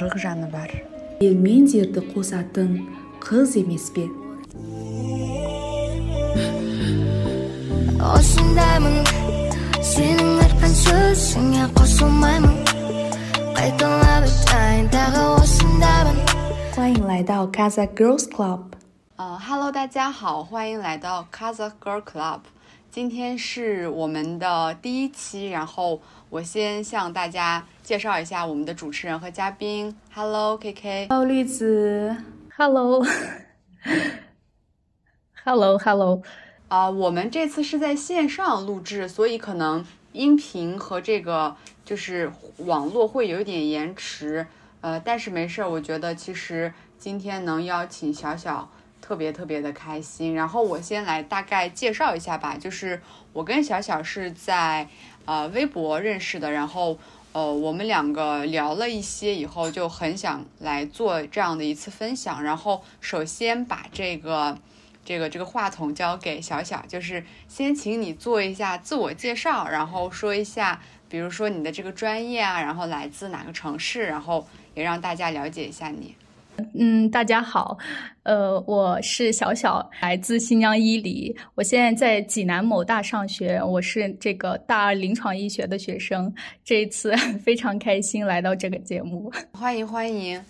қырық жаны бар ел мен жерді қосатын қыз емес пе осындаймын сенің айтқан сөзіңе қосылмаймын қайталап айтайын тағы осындаймын 欢迎来到 Casa Girls Club。呃，Hello，大家好，欢迎来到 Casa Girl Club。 今天是我们的第一期，然后我先向大家介绍一下我们的主持人和嘉宾。Hello，KK。Hello，栗子。Hello，Hello，Hello。啊、我们这次是在线上录制，所以可能音频和这个就是网络会有一点延迟。呃，但是没事儿，我觉得其实今天能邀请小小，特别特别的开心。然后我先来大概介绍一下吧，就是我跟小小是在呃微博认识的，然后呃我们两个聊了一些以后，就很想来做这样的一次分享。然后首先把这个。这个这个话筒交给小小，就是先请你做一下自我介绍，然后说一下，比如说你的这个专业啊，然后来自哪个城市，然后也让大家了解一下你。嗯，大家好，呃，我是小小，来自新疆伊犁，我现在在济南某大上学，我是这个大二临床医学的学生。这一次 非常开心来到这个节目，欢迎欢迎。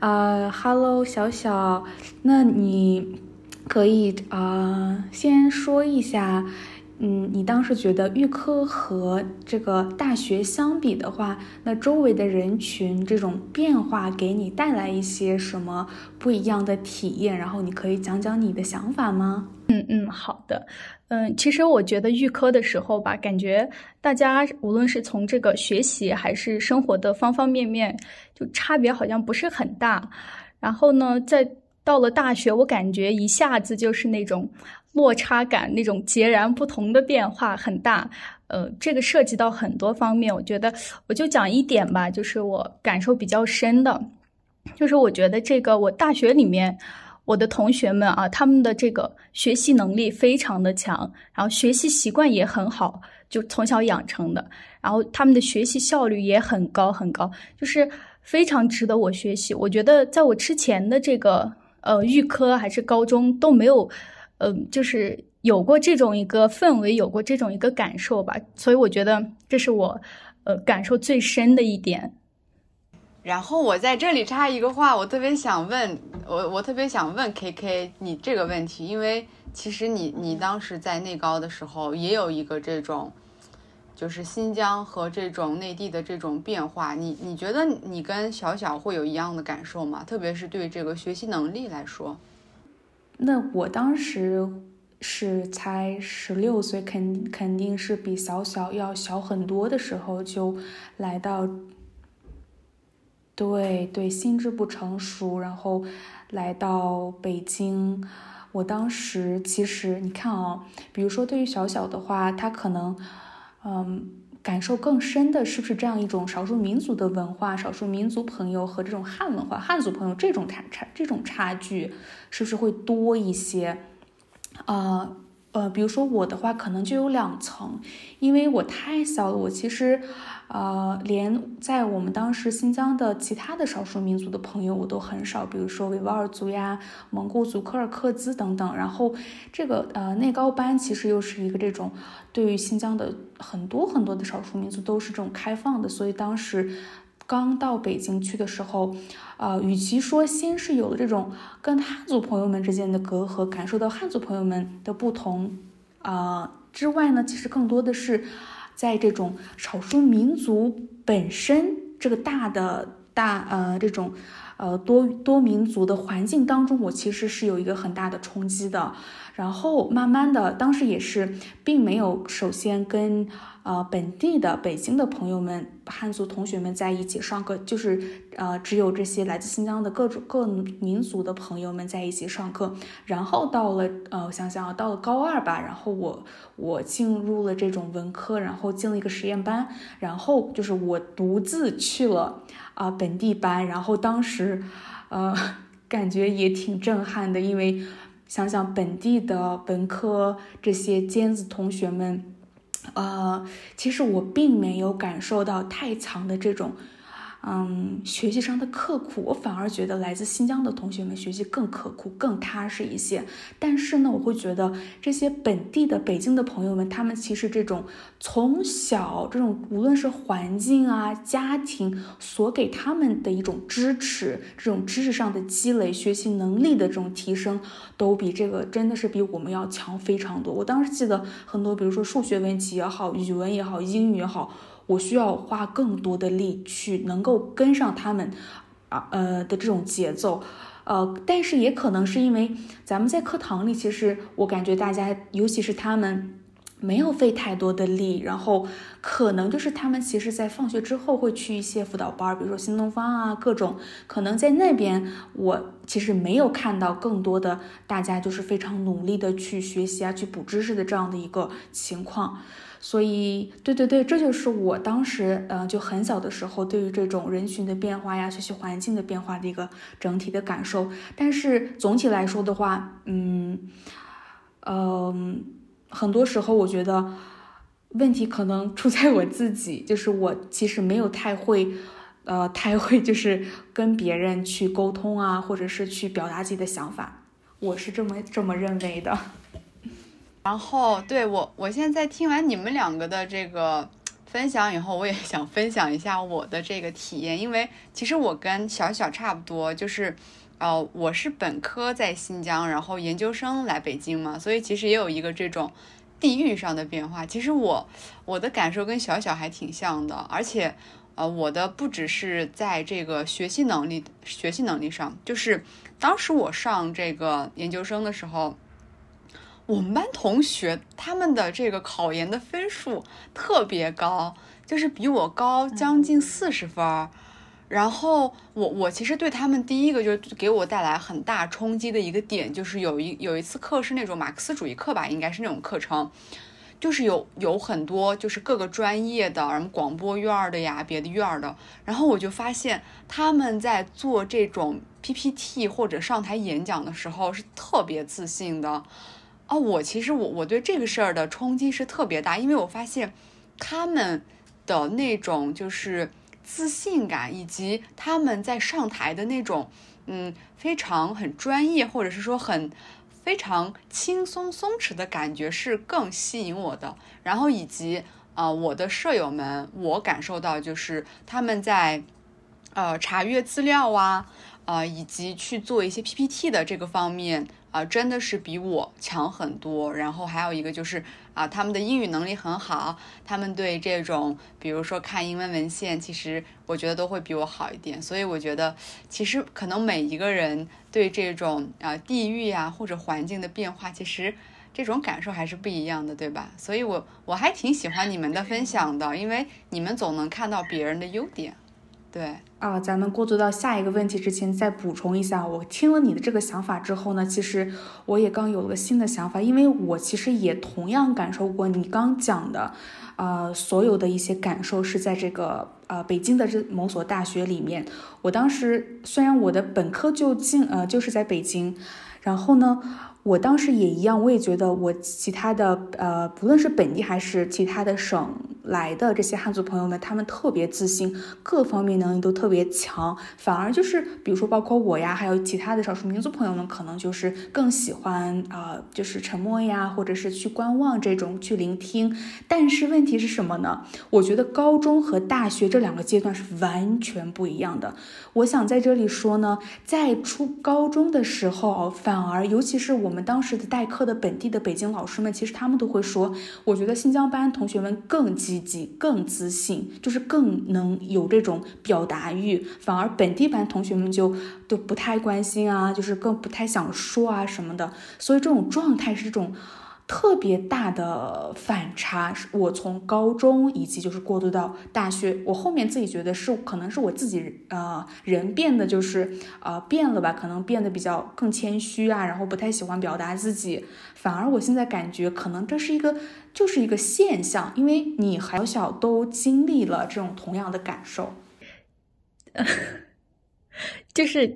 呃，Hello，小小，那你可以呃先说一下，嗯，你当时觉得预科和这个大学相比的话，那周围的人群这种变化给你带来一些什么不一样的体验？然后你可以讲讲你的想法吗？嗯嗯，好的，嗯，其实我觉得预科的时候吧，感觉大家无论是从这个学习还是生活的方方面面，就差别好像不是很大。然后呢，在到了大学，我感觉一下子就是那种落差感，那种截然不同的变化很大。呃，这个涉及到很多方面，我觉得我就讲一点吧，就是我感受比较深的，就是我觉得这个我大学里面我的同学们啊，他们的这个学习能力非常的强，然后学习习惯也很好，就从小养成的，然后他们的学习效率也很高很高，就是非常值得我学习。我觉得在我之前的这个。呃，预科还是高中都没有，呃，就是有过这种一个氛围，有过这种一个感受吧，所以我觉得这是我，呃，感受最深的一点。然后我在这里插一个话，我特别想问，我我特别想问 K K 你这个问题，因为其实你你当时在内高的时候也有一个这种。就是新疆和这种内地的这种变化，你你觉得你跟小小会有一样的感受吗？特别是对这个学习能力来说。那我当时是才十六岁，肯肯定是比小小要小很多的时候就来到，对对，心智不成熟，然后来到北京。我当时其实你看啊，比如说对于小小的话，他可能。嗯，感受更深的是不是这样一种少数民族的文化，少数民族朋友和这种汉文化、汉族朋友这种差差这种差距，是不是会多一些？呃呃，比如说我的话，可能就有两层，因为我太小了，我其实。呃，连在我们当时新疆的其他的少数民族的朋友我都很少，比如说维吾尔族呀、蒙古族、柯尔克孜等等。然后这个呃内高班其实又是一个这种对于新疆的很多很多的少数民族都是这种开放的，所以当时刚到北京去的时候，呃，与其说先是有了这种跟汉族朋友们之间的隔阂，感受到汉族朋友们的不同啊、呃、之外呢，其实更多的是。在这种少数民族本身这个大的大呃这种呃多多民族的环境当中，我其实是有一个很大的冲击的。然后慢慢的，当时也是并没有首先跟呃本地的北京的朋友们、汉族同学们在一起上课，就是呃只有这些来自新疆的各种各民族的朋友们在一起上课。然后到了呃我想想啊，到了高二吧，然后我我进入了这种文科，然后进了一个实验班，然后就是我独自去了啊、本地班，然后当时呃感觉也挺震撼的，因为。想想本地的本科这些尖子同学们，呃，其实我并没有感受到太强的这种，嗯，学习上的刻苦，我反而觉得来自新疆的同学们学习更刻苦、更踏实一些。但是呢，我会觉得这些本地的北京的朋友们，他们其实这种从小这种无论是环境啊、家庭所给他们的一种支持，这种知识上的积累、学习能力的这种提升，都比这个真的是比我们要强非常多。我当时记得很多，比如说数学问题也好，语文也好，英语也好。我需要花更多的力去能够跟上他们，啊呃的这种节奏，呃，但是也可能是因为咱们在课堂里，其实我感觉大家，尤其是他们，没有费太多的力，然后可能就是他们其实，在放学之后会去一些辅导班，比如说新东方啊，各种，可能在那边我其实没有看到更多的大家就是非常努力的去学习啊，去补知识的这样的一个情况。所以，对对对，这就是我当时，嗯，就很小的时候，对于这种人群的变化呀、学习环境的变化的一个整体的感受。但是总体来说的话，嗯，嗯，很多时候我觉得问题可能出在我自己，就是我其实没有太会，呃，太会就是跟别人去沟通啊，或者是去表达自己的想法，我是这么这么认为的。然后，对我，我现在听完你们两个的这个分享以后，我也想分享一下我的这个体验，因为其实我跟小小差不多，就是，呃，我是本科在新疆，然后研究生来北京嘛，所以其实也有一个这种地域上的变化。其实我我的感受跟小小还挺像的，而且，呃，我的不只是在这个学习能力、学习能力上，就是当时我上这个研究生的时候。我们班同学他们的这个考研的分数特别高，就是比我高将近四十分。然后我我其实对他们第一个就是给我带来很大冲击的一个点，就是有一有一次课是那种马克思主义课吧，应该是那种课程，就是有有很多就是各个专业的，什么广播院的呀，别的院的。然后我就发现他们在做这种 PPT 或者上台演讲的时候是特别自信的。哦，我其实我我对这个事儿的冲击是特别大，因为我发现他们的那种就是自信感，以及他们在上台的那种嗯非常很专业，或者是说很非常轻松松弛的感觉是更吸引我的。然后以及啊我的舍友们，我感受到就是他们在呃查阅资料啊，呃以及去做一些 PPT 的这个方面。啊，真的是比我强很多。然后还有一个就是啊，他们的英语能力很好，他们对这种比如说看英文文献，其实我觉得都会比我好一点。所以我觉得，其实可能每一个人对这种啊地域呀或者环境的变化，其实这种感受还是不一样的，对吧？所以我我还挺喜欢你们的分享的，因为你们总能看到别人的优点。对啊，咱们过渡到下一个问题之前，再补充一下，我听了你的这个想法之后呢，其实我也刚有了新的想法，因为我其实也同样感受过你刚讲的，呃，所有的一些感受是在这个呃北京的这某所大学里面。我当时虽然我的本科就进呃就是在北京，然后呢。我当时也一样，我也觉得我其他的呃，不论是本地还是其他的省来的这些汉族朋友们，他们特别自信，各方面能力都特别强。反而就是，比如说包括我呀，还有其他的少数民族朋友们，可能就是更喜欢啊，就是沉默呀，或者是去观望这种去聆听。但是问题是什么呢？我觉得高中和大学这两个阶段是完全不一样的。我想在这里说呢，在初高中的时候，反而尤其是我。我们当时的代课的本地的北京老师们，其实他们都会说，我觉得新疆班同学们更积极、更自信，就是更能有这种表达欲，反而本地班同学们就都不太关心啊，就是更不太想说啊什么的，所以这种状态是这种。特别大的反差，我从高中以及就是过渡到大学，我后面自己觉得是可能是我自己呃人变得就是呃变了吧，可能变得比较更谦虚啊，然后不太喜欢表达自己，反而我现在感觉可能这是一个就是一个现象，因为你小小都经历了这种同样的感受，就是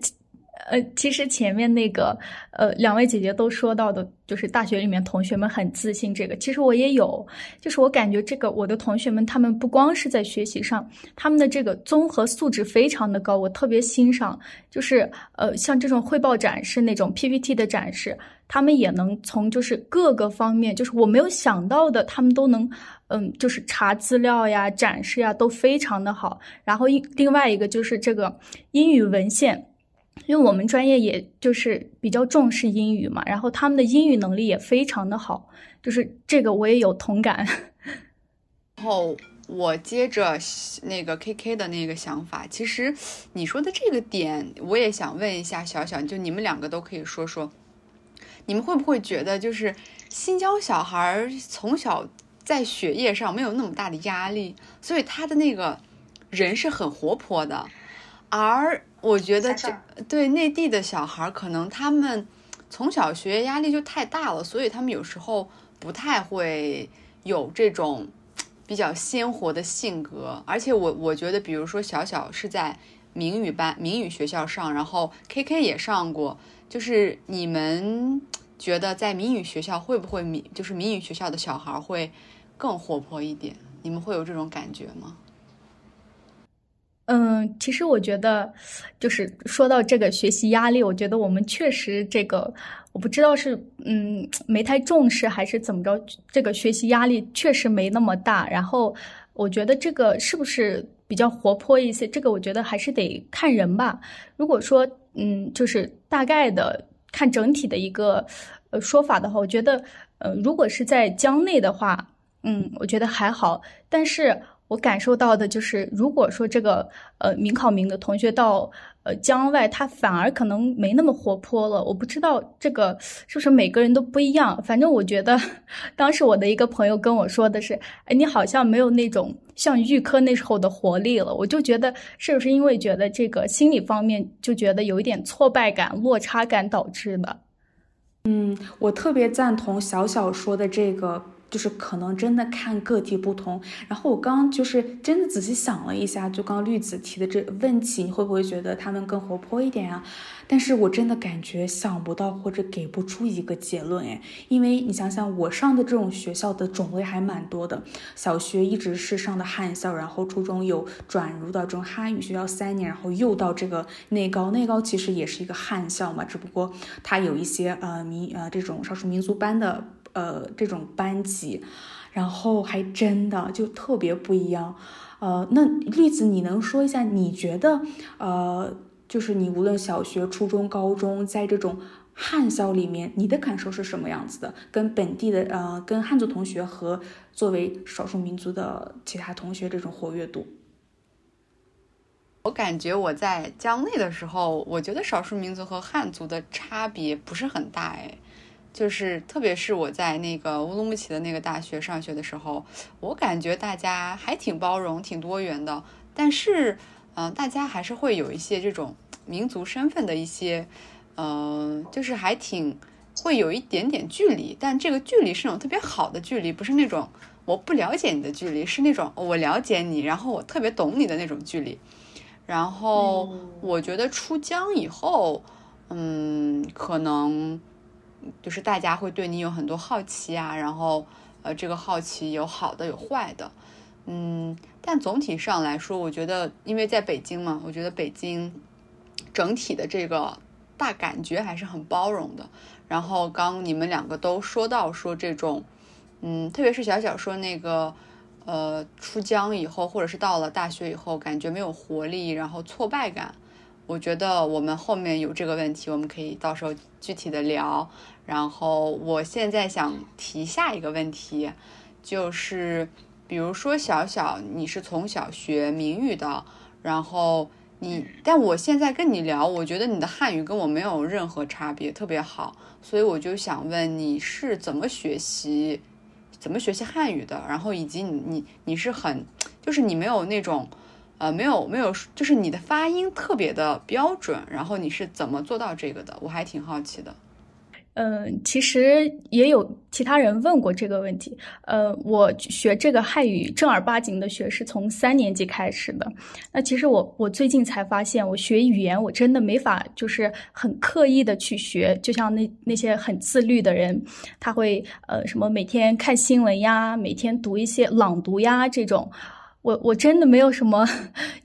呃，其实前面那个，呃，两位姐姐都说到的，就是大学里面同学们很自信，这个其实我也有，就是我感觉这个我的同学们，他们不光是在学习上，他们的这个综合素质非常的高，我特别欣赏，就是呃，像这种汇报展示那种 PPT 的展示，他们也能从就是各个方面，就是我没有想到的，他们都能，嗯，就是查资料呀、展示呀都非常的好，然后一另外一个就是这个英语文献。因为我们专业也就是比较重视英语嘛，然后他们的英语能力也非常的好，就是这个我也有同感。然后我接着那个 K K 的那个想法，其实你说的这个点，我也想问一下小小，就你们两个都可以说说，你们会不会觉得就是新疆小孩从小在学业上没有那么大的压力，所以他的那个人是很活泼的，而。我觉得这对内地的小孩，可能他们从小学业压力就太大了，所以他们有时候不太会有这种比较鲜活的性格。而且我我觉得，比如说小小是在民语班、民语学校上，然后 K K 也上过，就是你们觉得在民语学校会不会民就是民语学校的小孩会更活泼一点？你们会有这种感觉吗？嗯，其实我觉得，就是说到这个学习压力，我觉得我们确实这个，我不知道是嗯没太重视还是怎么着，这个学习压力确实没那么大。然后我觉得这个是不是比较活泼一些，这个我觉得还是得看人吧。如果说嗯，就是大概的看整体的一个呃说法的话，我觉得呃，如果是在江内的话，嗯，我觉得还好，但是。我感受到的就是，如果说这个呃民考民的同学到呃江外，他反而可能没那么活泼了。我不知道这个是不是每个人都不一样。反正我觉得，当时我的一个朋友跟我说的是，哎，你好像没有那种像预科那时候的活力了。我就觉得是不是因为觉得这个心理方面就觉得有一点挫败感、落差感导致的。嗯，我特别赞同小小说的这个。就是可能真的看个体不同，然后我刚就是真的仔细想了一下，就刚刚绿子提的这问题，你会不会觉得他们更活泼一点啊？但是我真的感觉想不到或者给不出一个结论哎，因为你想想，我上的这种学校的种类还蛮多的，小学一直是上的汉校，然后初中有转入到这种汉语学校三年，然后又到这个内高，内高其实也是一个汉校嘛，只不过它有一些呃民呃这种少数民族班的。呃，这种班级，然后还真的就特别不一样。呃，那栗子，你能说一下，你觉得，呃，就是你无论小学、初中、高中，在这种汉校里面，你的感受是什么样子的？跟本地的呃，跟汉族同学和作为少数民族的其他同学这种活跃度？我感觉我在江内的时候，我觉得少数民族和汉族的差别不是很大，哎。就是，特别是我在那个乌鲁木齐的那个大学上学的时候，我感觉大家还挺包容、挺多元的。但是，嗯，大家还是会有一些这种民族身份的一些，嗯，就是还挺会有一点点距离。但这个距离是那种特别好的距离，不是那种我不了解你的距离，是那种我了解你，然后我特别懂你的那种距离。然后，我觉得出疆以后，嗯，可能。就是大家会对你有很多好奇啊，然后，呃，这个好奇有好的有坏的，嗯，但总体上来说，我觉得，因为在北京嘛，我觉得北京整体的这个大感觉还是很包容的。然后刚你们两个都说到说这种，嗯，特别是小小说那个，呃，出疆以后，或者是到了大学以后，感觉没有活力，然后挫败感。我觉得我们后面有这个问题，我们可以到时候具体的聊。然后我现在想提下一个问题，就是比如说小小，你是从小学民语的，然后你，但我现在跟你聊，我觉得你的汉语跟我没有任何差别，特别好。所以我就想问你是怎么学习，怎么学习汉语的？然后以及你你你是很，就是你没有那种。呃，没有没有，就是你的发音特别的标准，然后你是怎么做到这个的？我还挺好奇的。嗯，其实也有其他人问过这个问题。呃，我学这个汉语正儿八经的学是从三年级开始的。那其实我我最近才发现，我学语言我真的没法就是很刻意的去学，就像那那些很自律的人，他会呃什么每天看新闻呀，每天读一些朗读呀这种。我我真的没有什么，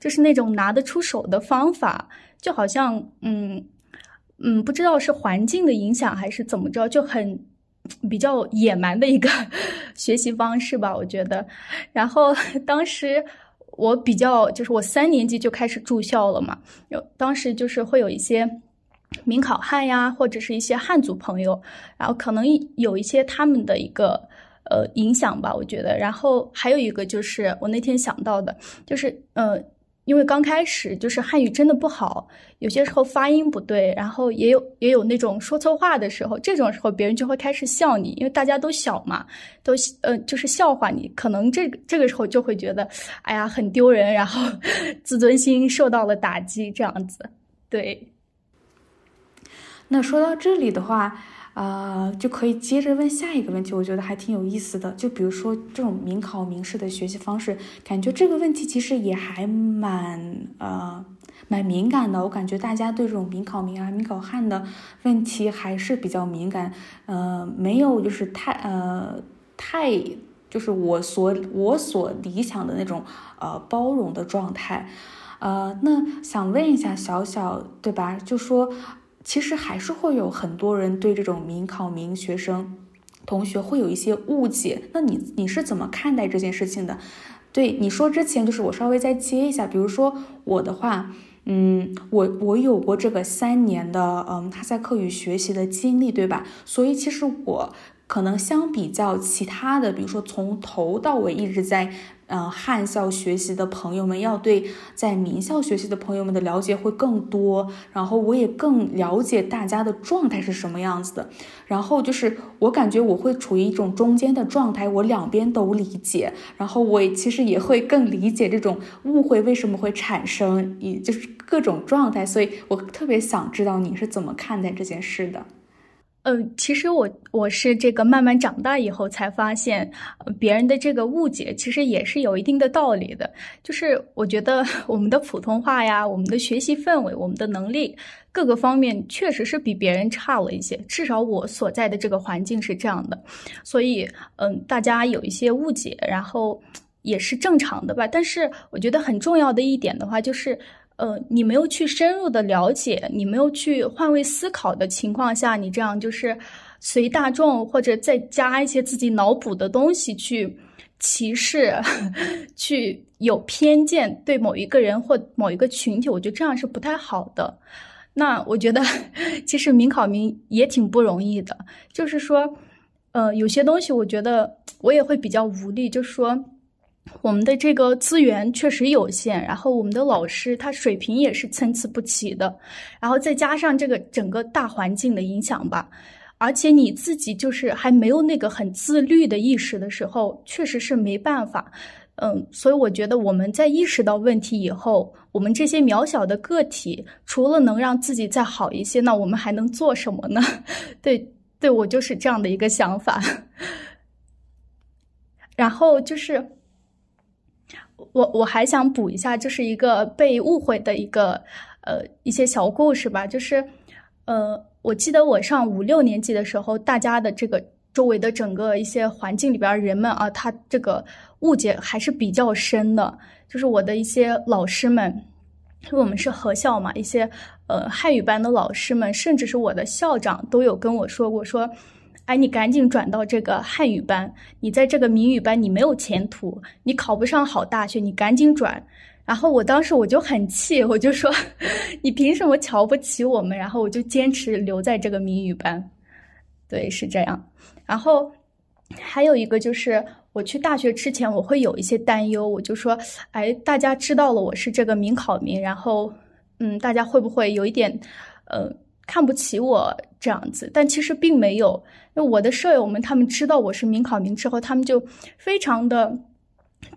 就是那种拿得出手的方法，就好像嗯。嗯，不知道是环境的影响还是怎么着，就很比较野蛮的一个 学习方式吧，我觉得。然后当时我比较，就是我三年级就开始住校了嘛，有当时就是会有一些民考汉呀，或者是一些汉族朋友，然后可能有一些他们的一个呃影响吧，我觉得。然后还有一个就是我那天想到的，就是呃。因为刚开始就是汉语真的不好，有些时候发音不对，然后也有也有那种说错话的时候，这种时候别人就会开始笑你，因为大家都小嘛，都呃就是笑话你，可能这这个时候就会觉得，哎呀很丢人，然后 自尊心受到了打击，这样子。对。那说到这里的话。呃，就可以接着问下一个问题，我觉得还挺有意思的。就比如说这种民考民试的学习方式，感觉这个问题其实也还蛮呃蛮敏感的。我感觉大家对这种民考民啊、民考汉的问题还是比较敏感，呃，没有就是太呃太就是我所我所理想的那种呃包容的状态。呃，那想问一下小小，对吧？就说。其实还是会有很多人对这种民考民学生同学会有一些误解，那你你是怎么看待这件事情的？对你说之前，就是我稍微再接一下，比如说我的话，嗯，我我有过这个三年的嗯哈萨克语学习的经历，对吧？所以其实我可能相比较其他的，比如说从头到尾一直在。嗯，汉校学习的朋友们要对在名校学习的朋友们的了解会更多，然后我也更了解大家的状态是什么样子的。然后就是我感觉我会处于一种中间的状态，我两边都理解，然后我其实也会更理解这种误会为什么会产生，也就是各种状态。所以我特别想知道你是怎么看待这件事的。嗯，其实我我是这个慢慢长大以后才发现，别人的这个误解其实也是有一定的道理的。就是我觉得 我们的普通话呀，我们的学习氛围，我们的能力各个方面确实是比别人差了一些。至少我所在的这个环境是这样的，所以嗯，大家有一些误解，然后也是正常的吧。但是我觉得很重要的一点的话就是。呃，你没有去深入的了解，你没有去换位思考的情况下，你这样就是随大众或者再加一些自己脑补的东西去歧视，去有偏见对某一个人或某一个群体，我觉得这样是不太好的。那我觉得 其实民考民也挺不容易的，就是说，呃，有些东西我觉得我也会比较无力，就是说。我们的这个资源确实有限，然后我们的老师他水平也是参差不齐的，然后再加上这个整个大环境的影响吧，而且你自己就是还没有那个很自律的意识的时候，确实是没办法。嗯，所以我觉得我们在意识到问题以后，我们这些渺小的个体，除了能让自己再好一些，那我们还能做什么呢？对，对我就是这样的一个想法。然后就是。我我还想补一下，就是一个被误会的一个呃一些小故事吧，就是呃我记得我上五六年级的时候，大家的这个周围的整个一些环境里边人们啊，他这个误解还是比较深的，就是我的一些老师们，因为我们是合校嘛，一些呃汉语班的老师们，甚至是我的校长都有跟我说过说。哎，你赶紧转到这个汉语班，你在这个谜语班你没有前途，你考不上好大学，你赶紧转。然后我当时我就很气，我就说，你凭什么瞧不起我们？然后我就坚持留在这个谜语班。对，是这样。然后还有一个就是，我去大学之前我会有一些担忧，我就说，哎，大家知道了我是这个民考民，然后，嗯，大家会不会有一点，呃，看不起我这样子？但其实并没有。那我的舍友们，他们知道我是民考名之后，他们就非常的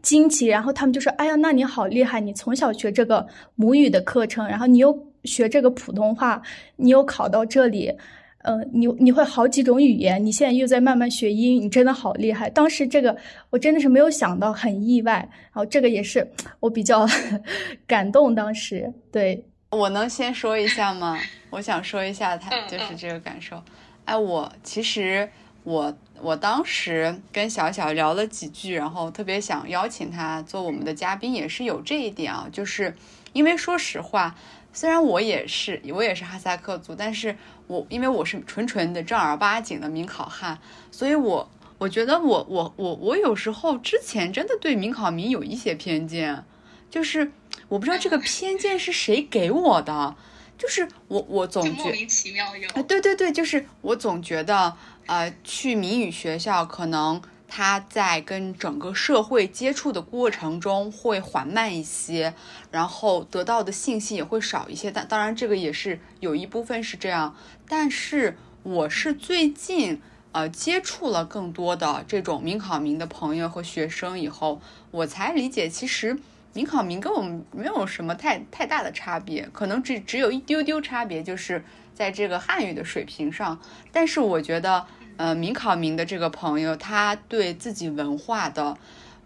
惊奇，然后他们就说：“哎呀，那你好厉害！你从小学这个母语的课程，然后你又学这个普通话，你又考到这里，呃，你你会好几种语言，你现在又在慢慢学英语，你真的好厉害。当时这个我真的是没有想到，很意外。然后这个也是我比较 感动，当时对。我能先说一下吗？我想说一下他就是这个感受。哎，我其实我我当时跟小小聊了几句，然后特别想邀请他做我们的嘉宾，也是有这一点啊，就是因为说实话，虽然我也是我也是哈萨克族，但是我因为我是纯纯的正儿八经的民考汉，所以我我觉得我我我我有时候之前真的对民考民有一些偏见，就是我不知道这个偏见是谁给我的。就是我，我总觉莫名其妙有啊，对对对，就是我总觉得，呃，去谜语学校，可能他在跟整个社会接触的过程中会缓慢一些，然后得到的信息也会少一些。但当然，这个也是有一部分是这样。但是我是最近呃接触了更多的这种民考民的朋友和学生以后，我才理解其实。民考民跟我们没有什么太太大的差别，可能只只有一丢丢差别，就是在这个汉语的水平上。但是我觉得，呃，民考民的这个朋友，他对自己文化的，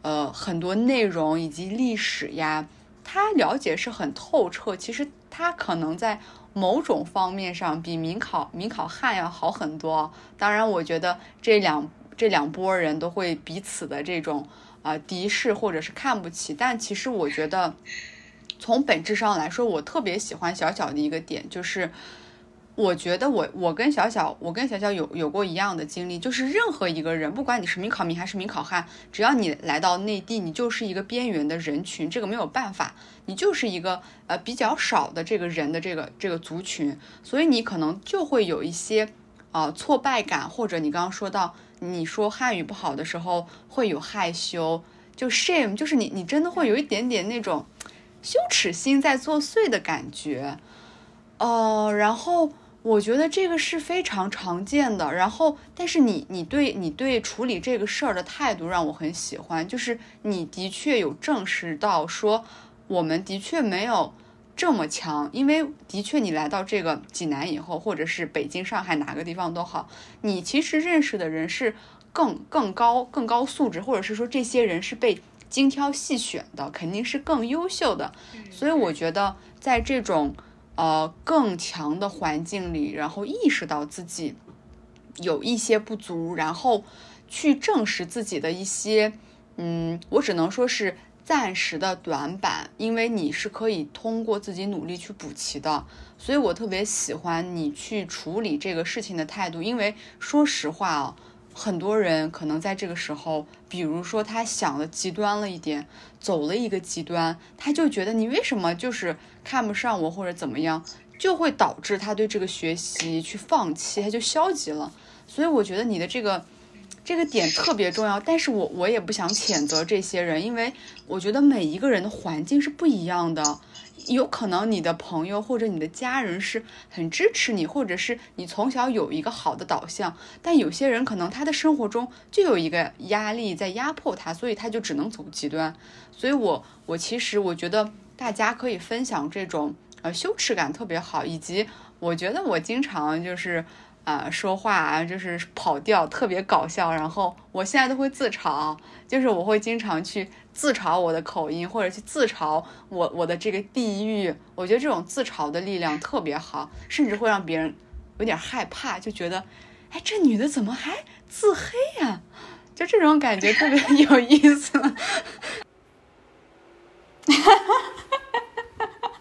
呃，很多内容以及历史呀，他了解是很透彻。其实他可能在某种方面上比民考民考汉要好很多。当然，我觉得这两这两拨人都会彼此的这种。啊，敌视或者是看不起，但其实我觉得，从本质上来说，我特别喜欢小小的一个点，就是我觉得我我跟小小，我跟小小有有过一样的经历，就是任何一个人，不管你是民考民还是民考汉，只要你来到内地，你就是一个边缘的人群，这个没有办法，你就是一个呃比较少的这个人的这个这个族群，所以你可能就会有一些啊挫败感，或者你刚刚说到。你说汉语不好的时候会有害羞，就 shame，就是你你真的会有一点点那种羞耻心在作祟的感觉，呃，然后我觉得这个是非常常见的。然后，但是你你对你对处理这个事儿的态度让我很喜欢，就是你的确有证实到说我们的确没有。这么强，因为的确，你来到这个济南以后，或者是北京、上海哪个地方都好，你其实认识的人是更更高、更高素质，或者是说这些人是被精挑细选的，肯定是更优秀的。所以我觉得，在这种呃更强的环境里，然后意识到自己有一些不足，然后去证实自己的一些，嗯，我只能说是。暂时的短板，因为你是可以通过自己努力去补齐的，所以我特别喜欢你去处理这个事情的态度。因为说实话啊，很多人可能在这个时候，比如说他想的极端了一点，走了一个极端，他就觉得你为什么就是看不上我或者怎么样，就会导致他对这个学习去放弃，他就消极了。所以我觉得你的这个。这个点特别重要，但是我我也不想谴责这些人，因为我觉得每一个人的环境是不一样的，有可能你的朋友或者你的家人是很支持你，或者是你从小有一个好的导向，但有些人可能他的生活中就有一个压力在压迫他，所以他就只能走极端。所以我我其实我觉得大家可以分享这种呃羞耻感特别好，以及我觉得我经常就是。啊，说话啊，就是跑调，特别搞笑。然后我现在都会自嘲，就是我会经常去自嘲我的口音，或者去自嘲我我的这个地域。我觉得这种自嘲的力量特别好，甚至会让别人有点害怕，就觉得，哎，这女的怎么还自黑呀？就这种感觉特别 有意思。哈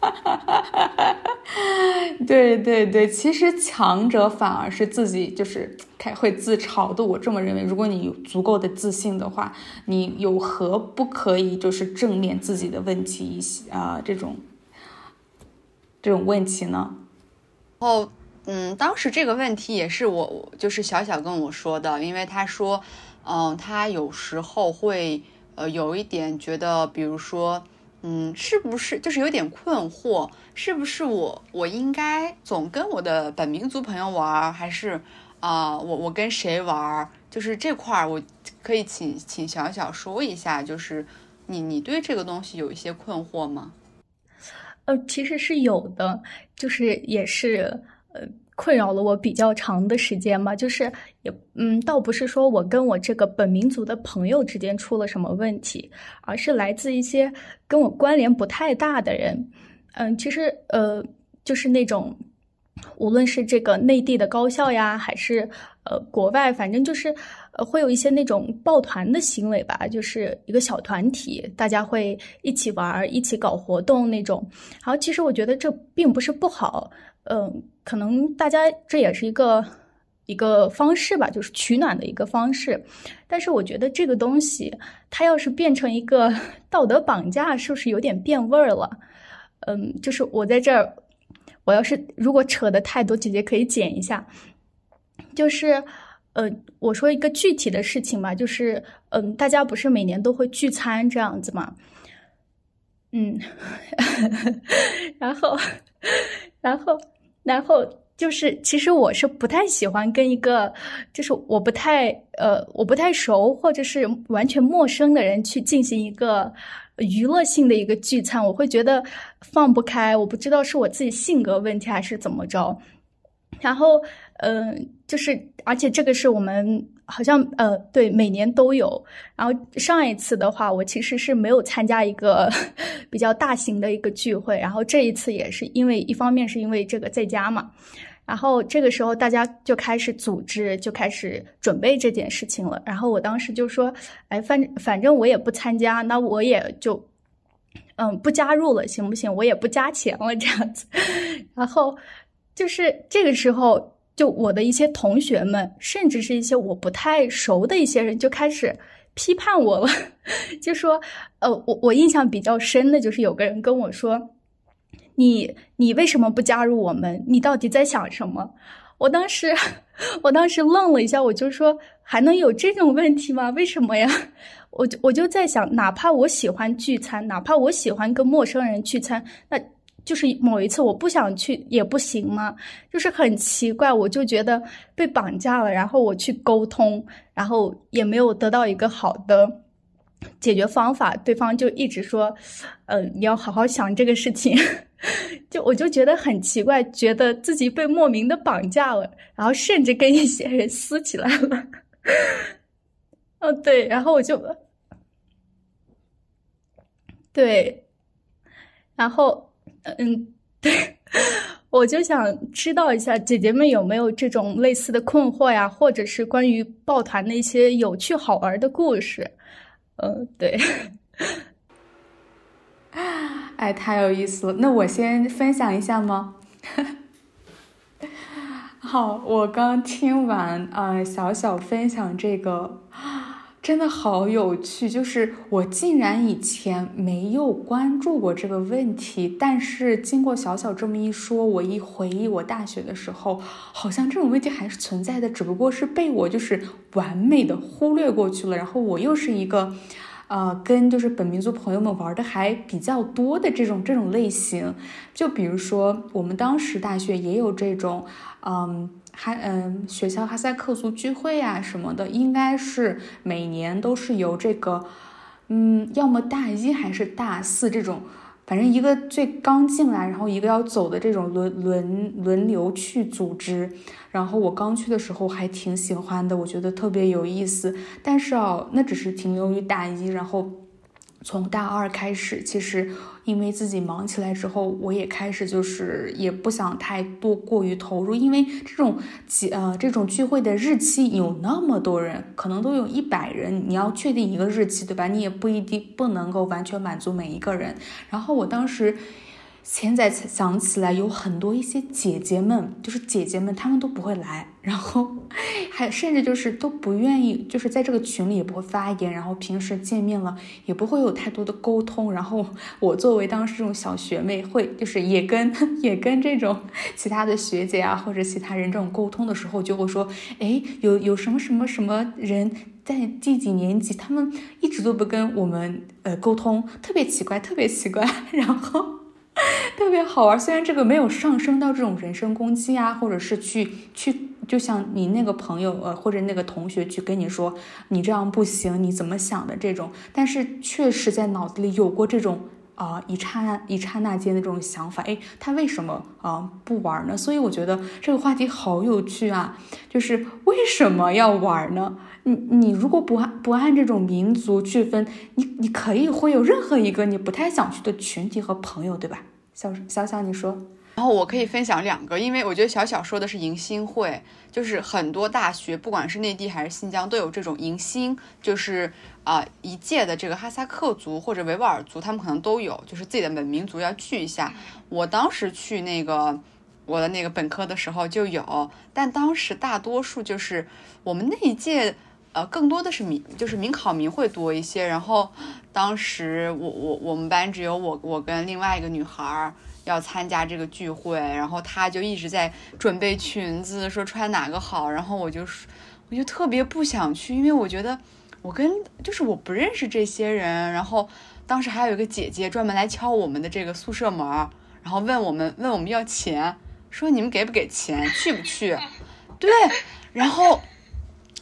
哈哈哈哈哈！对对对，其实强者反而是自己就是开会自嘲的。我这么认为，如果你有足够的自信的话，你有何不可以就是正面自己的问题一些啊这种这种问题呢？哦，嗯，当时这个问题也是我就是小小跟我说的，因为他说，嗯，他有时候会呃有一点觉得，比如说。嗯，是不是就是有点困惑？是不是我我应该总跟我的本民族朋友玩，还是啊，我我跟谁玩？就是这块儿，我可以请请小小说一下，就是你你对这个东西有一些困惑吗？呃，其实是有的，就是也是呃。困扰了我比较长的时间吧。就是也嗯，倒不是说我跟我这个本民族的朋友之间出了什么问题，而是来自一些跟我关联不太大的人。嗯，其实呃，就是那种无论是这个内地的高校呀，还是呃国外，反正就是呃会有一些那种抱团的行为吧，就是一个小团体，大家会一起玩，一起搞活动那种。然后其实我觉得这并不是不好。嗯，可能大家这也是一个一个方式吧，就是取暖的一个方式。但是我觉得这个东西，它要是变成一个 道德绑架，是不是有点变味儿了？嗯，就是我在这儿，我要是如果扯的太多，姐姐可以剪一下。就是，呃，我说一个具体的事情吧，就是，嗯，大家不是每年都会聚餐这样子吗？嗯，然后。然后，然后就是，其实我是不太喜欢跟一个，就是我不太呃，我不太熟或者是完全陌生的人去进行一个娱乐性的一个聚餐，我会觉得放不开。我不知道是我自己性格问题还是怎么着。然后，嗯，就是，而且这个是我们。好像呃，对，每年都有。然后上一次的话，我其实是没有参加一个 比较大型的一个聚会。然后这一次也是因为一方面是因为这个在家嘛，然后这个时候大家就开始组织，就开始准备这件事情了。然后我当时就说，哎，反反正我也不参加，那我也就嗯不加入了，行不行？我也不加钱了，这样子。然后就是这个时候。就我的一些同学们，甚至是一些我不太熟的一些人，就开始批判我了，就说，呃，我我印象比较深的就是有个人跟我说，你你为什么不加入我们？你到底在想什么？我当时 我当时愣了一下，我就说，还能有这种问题吗？为什么呀？我就我就在想，哪怕我喜欢聚餐，哪怕我喜欢跟陌生人聚餐，那。就是某一次我不想去也不行吗？就是很奇怪，我就觉得被绑架了，然后我去沟通，然后也没有得到一个好的解决方法，对方就一直说，嗯，你要好好想这个事情，就我就觉得很奇怪，觉得自己被莫名的绑架了，然后甚至跟一些人撕起来了，哦对，然后我就，对，然后。嗯，对，我就想知道一下姐姐们有没有这种类似的困惑呀，或者是关于抱团的一些有趣好玩的故事。嗯，对。哎，太有意思了。那我先分享一下吗？好，我刚听完啊，小小分享这个。真的好有趣，就是我竟然以前没有关注过这个问题，但是经过小小这么一说，我一回忆我大学的时候，好像这种问题还是存在的，只不过是被我就是完美的忽略过去了。然后我又是一个，呃，跟就是本民族朋友们玩的还比较多的这种这种类型，就比如说我们当时大学也有这种，嗯。哈嗯，学校哈萨克族聚会呀什么的，应该是每年都是由这个，嗯，要么大一还是大四这种，反正一个最刚进来，然后一个要走的这种轮轮轮流去组织。然后我刚去的时候还挺喜欢的，我觉得特别有意思。但是哦，那只是停留于大一，然后。从大二开始，其实因为自己忙起来之后，我也开始就是也不想太多过于投入，因为这种集呃这种聚会的日期有那么多人，可能都有一百人，你要确定一个日期，对吧？你也不一定不能够完全满足每一个人。然后我当时。现在才想起来，有很多一些姐姐们，就是姐姐们，她们都不会来，然后还甚至就是都不愿意，就是在这个群里也不会发言，然后平时见面了也不会有太多的沟通。然后我作为当时这种小学妹，会就是也跟 也跟这种其他的学姐啊或者其他人这种沟通的时候，就会说，哎，有有什么什么什么人在第几年级，他们一直都不跟我们呃沟通，特别奇怪，特别奇怪，然后。特别好玩，虽然这个没有上升到这种人身攻击啊，或者是去去，就像你那个朋友呃，或者那个同学去跟你说你这样不行，你怎么想的这种，但是确实在脑子里有过这种啊一刹一刹那间的这种想法，哎，他为什么啊不玩呢？所以我觉得这个话题好有趣啊，就是为什么要玩呢？你你如果不按不按这种民族区分，你你可以会有任何一个你不太想去的群体和朋友，对吧？小小小，你说。然后我可以分享两个，因为我觉得小小说的是迎新会，就是很多大学，不管是内地还是新疆，都有这种迎新，就是啊一届的这个哈萨克族或者维吾尔族，他们可能都有，就是自己的本民族要聚一下。我当时去那个我的那个本科的时候就有，但当时大多数就是我们那一届。呃，更多的是民，就是民考民会多一些。然后，当时我我我们班只有我我跟另外一个女孩儿要参加这个聚会，然后她就一直在准备裙子，说穿哪个好。然后我就我就特别不想去，因为我觉得我跟就是我不认识这些人。然后当时还有一个姐姐专门来敲我们的这个宿舍门，然后问我们问我们要钱，说你们给不给钱，去不去？对，然后。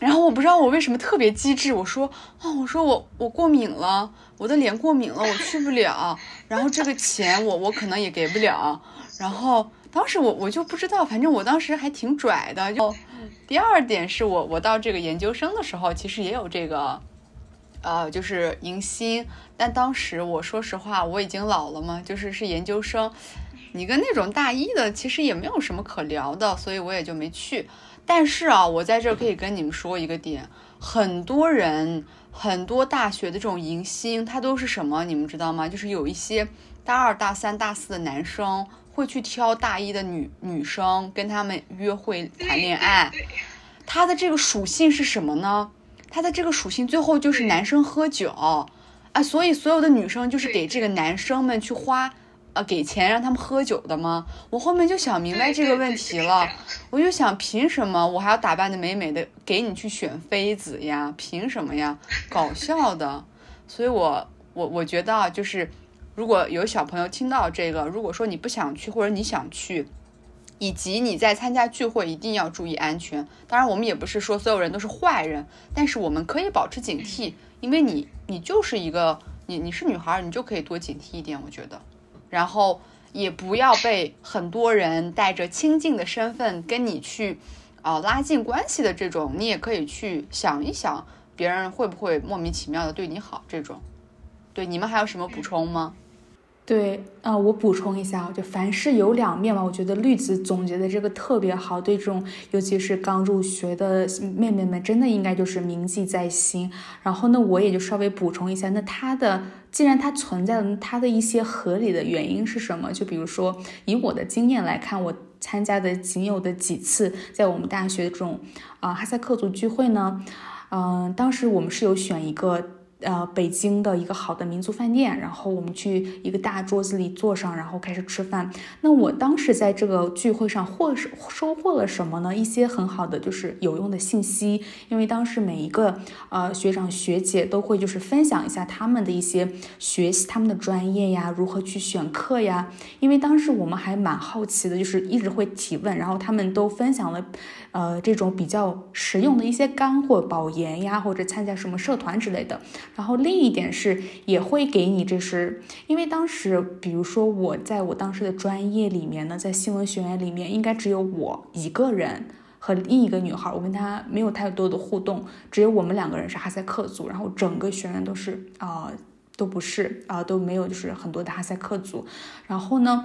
然后我不知道我为什么特别机智，我说啊，我说我我过敏了，我的脸过敏了，我去不了。然后这个钱我我可能也给不了。然后当时我我就不知道，反正我当时还挺拽的。就第二点是我我到这个研究生的时候，其实也有这个，呃，就是迎新。但当时我说实话，我已经老了嘛，就是是研究生，你跟那种大一的其实也没有什么可聊的，所以我也就没去。但是啊，我在这可以跟你们说一个点，很多人很多大学的这种迎新，它都是什么？你们知道吗？就是有一些大二、大三、大四的男生会去挑大一的女女生跟他们约会谈恋爱。它的这个属性是什么呢？它的这个属性最后就是男生喝酒啊，所以所有的女生就是给这个男生们去花。呃，给钱让他们喝酒的吗？我后面就想明白这个问题了，我就想，凭什么我还要打扮的美美的给你去选妃子呀？凭什么呀？搞笑的。所以，我我我觉得啊，就是如果有小朋友听到这个，如果说你不想去，或者你想去，以及你在参加聚会，一定要注意安全。当然，我们也不是说所有人都是坏人，但是我们可以保持警惕，因为你你就是一个你你是女孩，你就可以多警惕一点，我觉得。然后也不要被很多人带着亲近的身份跟你去，啊拉近关系的这种，你也可以去想一想，别人会不会莫名其妙的对你好这种。对，你们还有什么补充吗？对，啊，我补充一下，就凡事有两面嘛。我觉得绿子总结的这个特别好，对这种尤其是刚入学的妹妹们，真的应该就是铭记在心。然后呢，我也就稍微补充一下，那它的既然它存在了，它的一些合理的原因是什么？就比如说，以我的经验来看，我参加的仅有的几次在我们大学这种啊哈萨克族聚会呢，嗯，当时我们是有选一个。呃，北京的一个好的民族饭店，然后我们去一个大桌子里坐上，然后开始吃饭。那我当时在这个聚会上获收获了什么呢？一些很好的就是有用的信息，因为当时每一个呃学长学姐都会就是分享一下他们的一些学习他们的专业呀，如何去选课呀。因为当时我们还蛮好奇的，就是一直会提问，然后他们都分享了呃这种比较实用的一些干货，保研呀，或者参加什么社团之类的。然后另一点是，也会给你，这是因为当时，比如说我在我当时的专业里面呢，在新闻学院里面，应该只有我一个人和另一个女孩，我跟她没有太多的互动，只有我们两个人是哈萨克族，然后整个学院都是啊，都不是啊，都没有就是很多的哈萨克族，然后呢，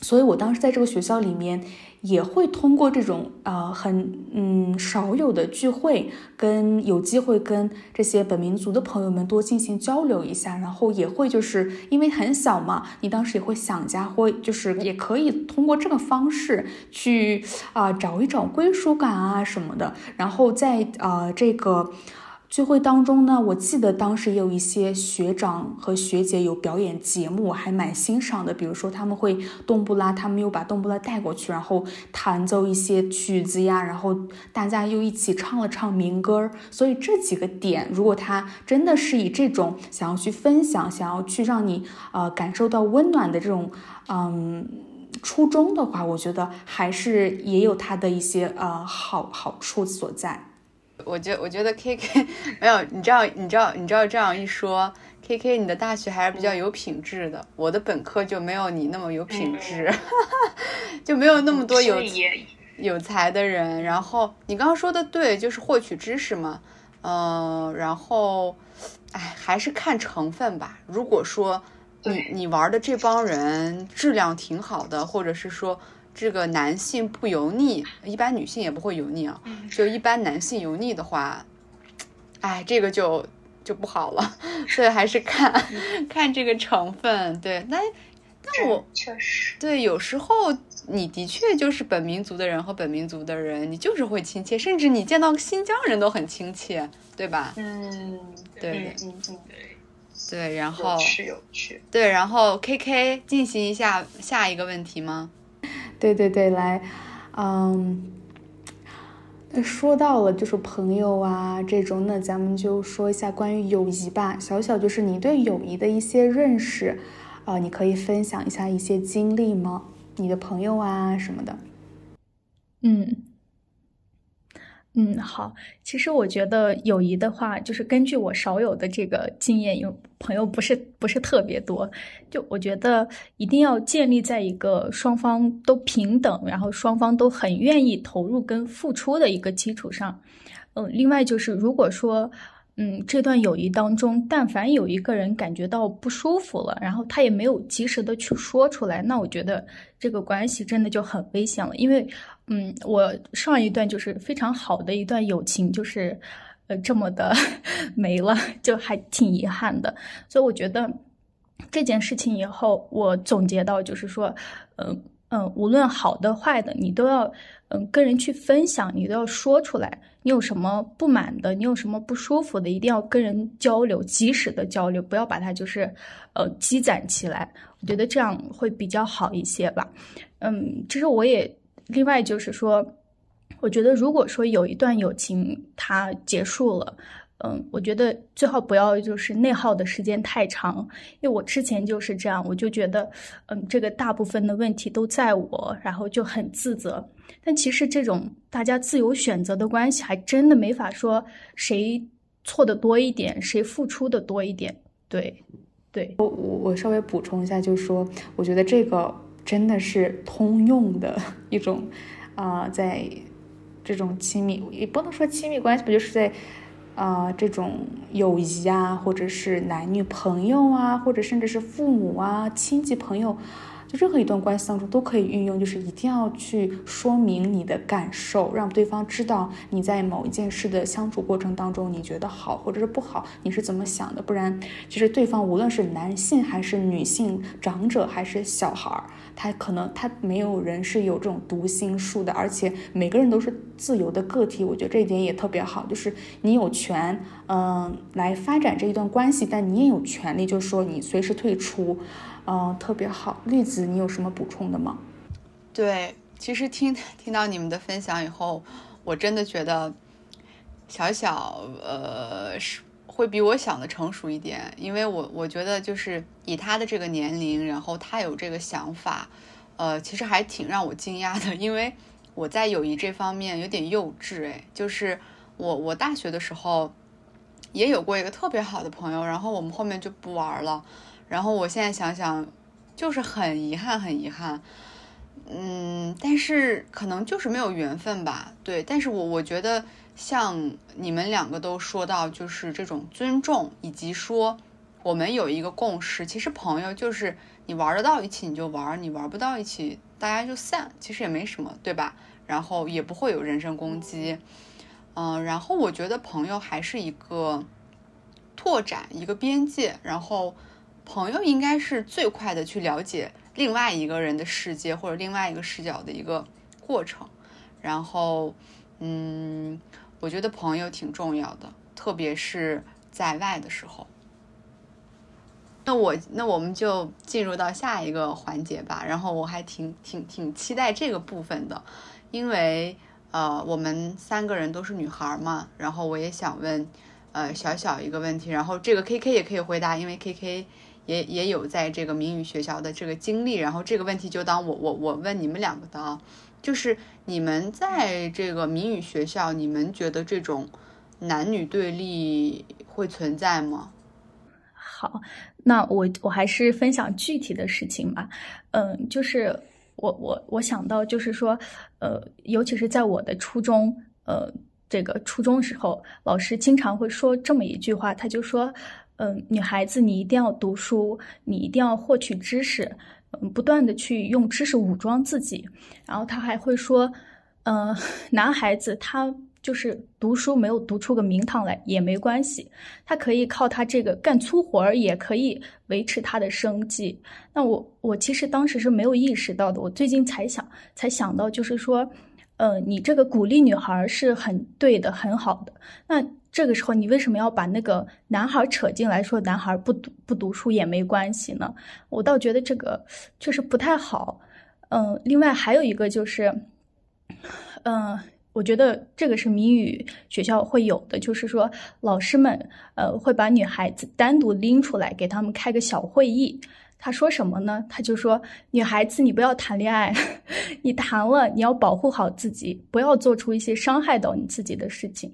所以我当时在这个学校里面。也会通过这种呃很嗯少有的聚会，跟有机会跟这些本民族的朋友们多进行交流一下，然后也会就是因为很小嘛，你当时也会想家，或就是也可以通过这个方式去啊找一找归属感啊什么的，然后在啊这个。聚会当中呢，我记得当时也有一些学长和学姐有表演节目，我还蛮欣赏的。比如说他们会冬不拉，他们又把冬不拉带过去，然后弹奏一些曲子呀，然后大家又一起唱了唱民歌。所以这几个点，如果他真的是以这种想要去分享，想要去让你呃感受到温暖的这种嗯初衷的话，我觉得还是也有它的一些呃好好处所在。我觉我觉得 K K 没有，你知道你知道你知道这样一说 K K，你的大学还是比较有品质的，我的本科就没有你那么有品质，就没有那么多有有才的人。然后你刚刚说的对，就是获取知识嘛，嗯，然后，哎，还是看成分吧。如果说你你玩的这帮人质量挺好的，或者是说这个男性不油腻，一般女性也不会油腻啊，就一般男性油腻的话，哎，这个就。就不好了，所以还是看 看这个成分。对，那那我确实对，有时候你的确就是本民族的人和本民族的人，你就是会亲切，甚至你见到新疆人都很亲切，对吧？嗯，对，嗯嗯对，对，然后是有趣，对，然后 K K 进行一下下一个问题吗？对对对，来，嗯。那说到了就是朋友啊这种，那咱们就说一下关于友谊吧。小小就是你对友谊的一些认识，啊，你可以分享一下一些经历吗？你的朋友啊什么的。嗯。嗯，好。其实我觉得友谊的话，就是根据我少有的这个经验，有朋友不是不是特别多。就我觉得一定要建立在一个双方都平等，然后双方都很愿意投入跟付出的一个基础上。嗯，另外就是如果说。嗯，这段友谊当中，但凡有一个人感觉到不舒服了，然后他也没有及时的去说出来，那我觉得这个关系真的就很危险了。因为，嗯，我上一段就是非常好的一段友情，就是呃这么的 没了，就还挺遗憾的。所以我觉得这件事情以后，我总结到就是说，嗯嗯，无论好的坏的，你都要嗯跟人去分享，你都要说出来。你有什么不满的？你有什么不舒服的？一定要跟人交流，及时的交流，不要把它就是，呃，积攒起来。我觉得这样会比较好一些吧。嗯，其实我也另外就是说，我觉得如果说有一段友情它结束了。嗯，我觉得最好不要就是内耗的时间太长，因为我之前就是这样，我就觉得，嗯，这个大部分的问题都在我，然后就很自责。但其实这种大家自由选择的关系，还真的没法说谁错的多一点，谁付出的多一点。对，对我我我稍微补充一下，就是说，我觉得这个真的是通用的一种，啊，在这种亲密也不能说亲密关系不，就是在。啊，这种友谊啊，或者是男女朋友啊，或者甚至是父母啊、亲戚朋友。任何一段关系当中都可以运用，就是一定要去说明你的感受，让对方知道你在某一件事的相处过程当中，你觉得好或者是不好，你是怎么想的。不然，其实对方无论是男性还是女性，长者还是小孩儿，他可能他没有人是有这种读心术的，而且每个人都是自由的个体。我觉得这一点也特别好，就是你有权，嗯，来发展这一段关系，但你也有权利，就是说你随时退出。嗯，特别好，栗子，你有什么补充的吗？对，其实听 听到你们的分享以后，我真的觉得小小呃是会比我想的成熟一点，因为我我觉得就是以他的这个年龄，然后他有这个想法，呃，其实还挺让我惊讶的，因为我在友谊这方面有点幼稚，哎，就是我我大学的时候也有过一个特别好的朋友，然后我们后面就不玩了。然后我现在想想，就是很遗憾，很遗憾，嗯，但是可能就是没有缘分吧，对。但是我我觉得像你们两个都说到，就是这种尊重，以及说我们有一个共识，其实朋友就是你玩得到一起你就玩，你玩不到一起大家就散，其实也没什么，对吧？然后也不会有人身攻击，嗯，然后我觉得朋友还是一个拓展一个边界，然后。朋友应该是最快的去了解另外一个人的世界或者另外一个视角的一个过程，然后，嗯，我觉得朋友挺重要的，特别是在外的时候。那我那我们就进入到下一个环节吧，然后我还挺挺挺期待这个部分的，因为呃我们三个人都是女孩嘛，然后我也想问呃小小一个问题，然后这个 K K 也可以回答，因为 K K。也也有在这个民语学校的这个经历，然后这个问题就当我我我问你们两个的啊，就是你们在这个民语学校，你们觉得这种男女对立会存在吗？好，那我我还是分享具体的事情吧。嗯，就是我我我想到就是说，呃，尤其是在我的初中，呃，这个初中时候，老师经常会说这么一句话，他就说，嗯，女孩子你一定要读书，你一定要获取知识，嗯，不断的去用知识武装自己。然后他还会说，嗯，男孩子他。就是读书没有读出个名堂来也没关系，他可以靠他这个干粗活儿，也可以维持他的生计。那我我其实当时是没有意识到的，我最近才想才想到，就是说，呃，你这个鼓励女孩是很对的，很好的。那这个时候你为什么要把那个男孩扯进来，说男孩不读不读书也没关系呢？我倒觉得这个确实不太好。嗯，另外还有一个就是，嗯。我觉得这个是谜语学校会有的，就是说老师们呃会把女孩子单独拎出来，给他们开个小会议。他说什么呢？他就说女孩子你不要谈恋爱，你谈了你要保护好自己，不要做出一些伤害到你自己的事情。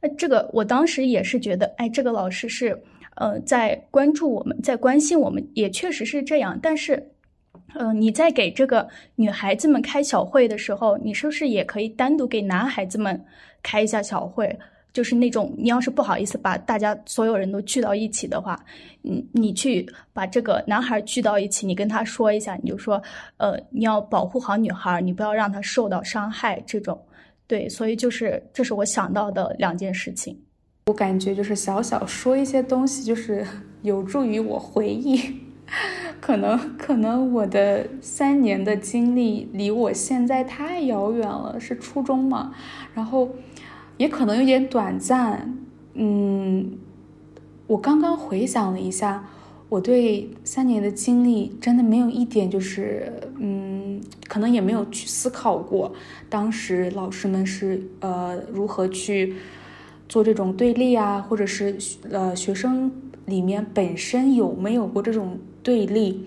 那这个我当时也是觉得，哎，这个老师是呃在关注我们，在关心我们，也确实是这样，但是。嗯，你在给这个女孩子们开小会的时候，你是不是也可以单独给男孩子们开一下小会？就是那种你要是不好意思把大家所有人都聚到一起的话，嗯，你去把这个男孩聚到一起，你跟他说一下，你就说，呃，你要保护好女孩，你不要让她受到伤害。这种，对，所以就是这是我想到的两件事情。我感觉就是小小说一些东西，就是 有助于我回忆。可能可能我的三年的经历离我现在太遥远了，是初中嘛，然后也可能有点短暂。嗯，我刚刚回想了一下，我对三年的经历真的没有一点就是，嗯，可能也没有去思考过，当时老师们是呃如何去做这种对立啊，或者是呃学生里面本身有没有过这种。对立，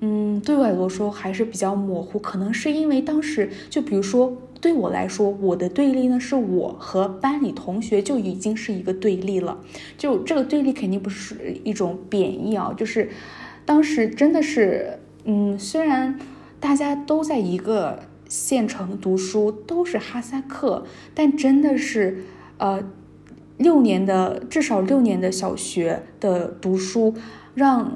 嗯，对我来说还是比较模糊。可能是因为当时，就比如说对我来说，我的对立呢，是我和班里同学就已经是一个对立了。就这个对立肯定不是一种贬义啊，就是当时真的是，嗯，虽然大家都在一个县城读书，都是哈萨克，但真的是，呃，六年的至少六年的小学的读书让。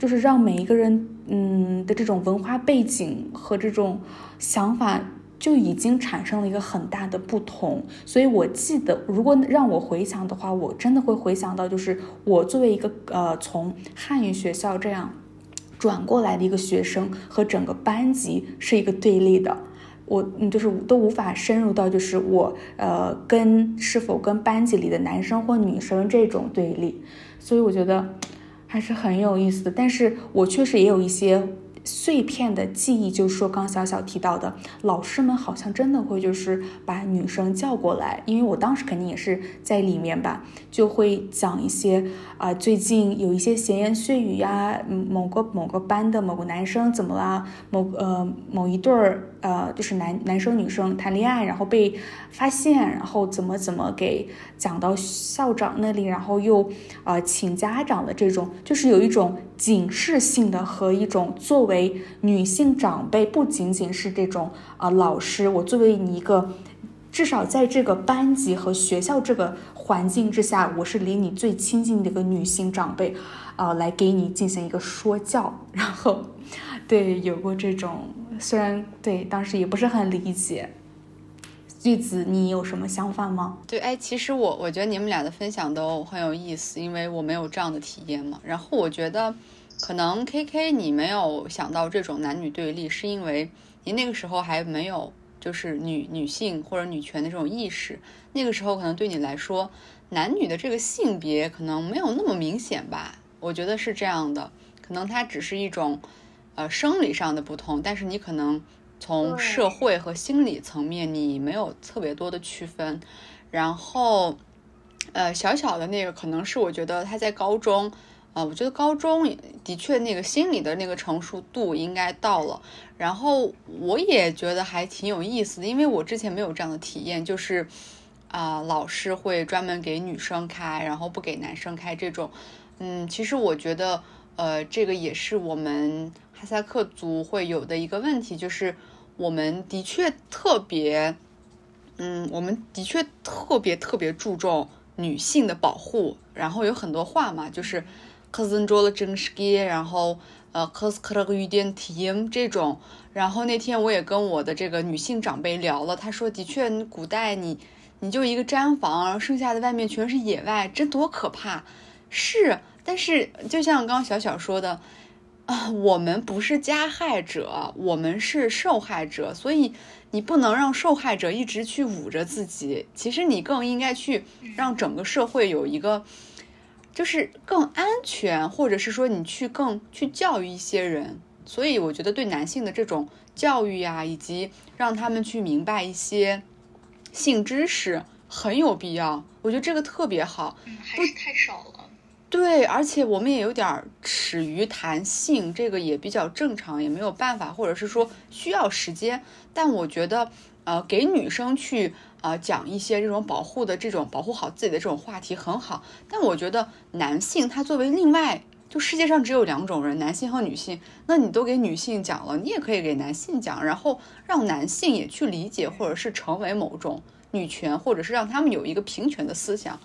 就是让每一个人，嗯的这种文化背景和这种想法就已经产生了一个很大的不同。所以我记得，如果让我回想的话，我真的会回想到，就是我作为一个呃从汉语学校这样转过来的一个学生，和整个班级是一个对立的。我嗯，就是都无法深入到，就是我呃跟是否跟班级里的男生或女生这种对立。所以我觉得。还是很有意思的，但是我确实也有一些碎片的记忆，就是说刚小小提到的，老师们好像真的会就是把女生叫过来，因为我当时肯定也是在里面吧，就会讲一些啊，最近有一些闲言碎语呀，某个某个班的某个男生怎么啦，某呃某一对儿。呃，就是男男生女生谈恋爱，然后被发现，然后怎么怎么给讲到校长那里，然后又呃请家长的这种，就是有一种警示性的和一种作为女性长辈，不仅仅是这种啊老师，我作为你一个，至少在这个班级和学校这个环境之下，我是离你最亲近的一个女性长辈，啊，来给你进行一个说教，然后对有过这种。虽然对当时也不是很理解，玉子，你有什么想法吗？对，哎，其实我我觉得你们俩的分享都很有意思，因为我没有这样的体验嘛。然后我觉得，可能 K K 你没有想到这种男女对立，是因为你那个时候还没有就是女女性或者女权的这种意识。那个时候可能对你来说，男女的这个性别可能没有那么明显吧。我觉得是这样的，可能它只是一种。呃，生理上的不同，但是你可能从社会和心理层面，你没有特别多的区分。然后，呃，小小的那个可能是我觉得他在高中，啊，我觉得高中的确那个心理的那个成熟度应该到了。然后我也觉得还挺有意思的，因为我之前没有这样的体验，就是啊，老师会专门给女生开，然后不给男生开这种。嗯，其实我觉得，呃，这个也是我们哈萨克族会有的一个问题，就是我们的确特别，嗯，我们的确特别特别注重女性的保护，然后有很多话嘛，就是克森卓了真是给，然后呃克斯克了个雨点提这种，然后那天我也跟我的这个女性长辈聊了，她说的确，古代你你就一个毡房，然后剩下的外面全是野外，这多可怕，是。但是，就像刚刚小小说的，啊，我们不是加害者，我们是受害者，所以你不能让受害者一直去捂着自己。其实你更应该去让整个社会有一个，就是更安全，或者是说你去更去教育一些人。所以我觉得对男性的这种教育呀，以及让他们去明白一些性知识很有必要。我觉得这个特别好，还是太少了。对，而且我们也有点耻于谈性，这个也比较正常，也没有办法，或者是说需要时间。但我觉得，呃，给女生去呃讲一些这种保护的这种保护好自己的这种话题很好。但我觉得男性他作为另外，就世界上只有两种人，男性和女性，那你都给女性讲了，你也可以给男性讲，然后让男性也去理解，或者是成为某种女权，或者是让他们有一个平权的思想。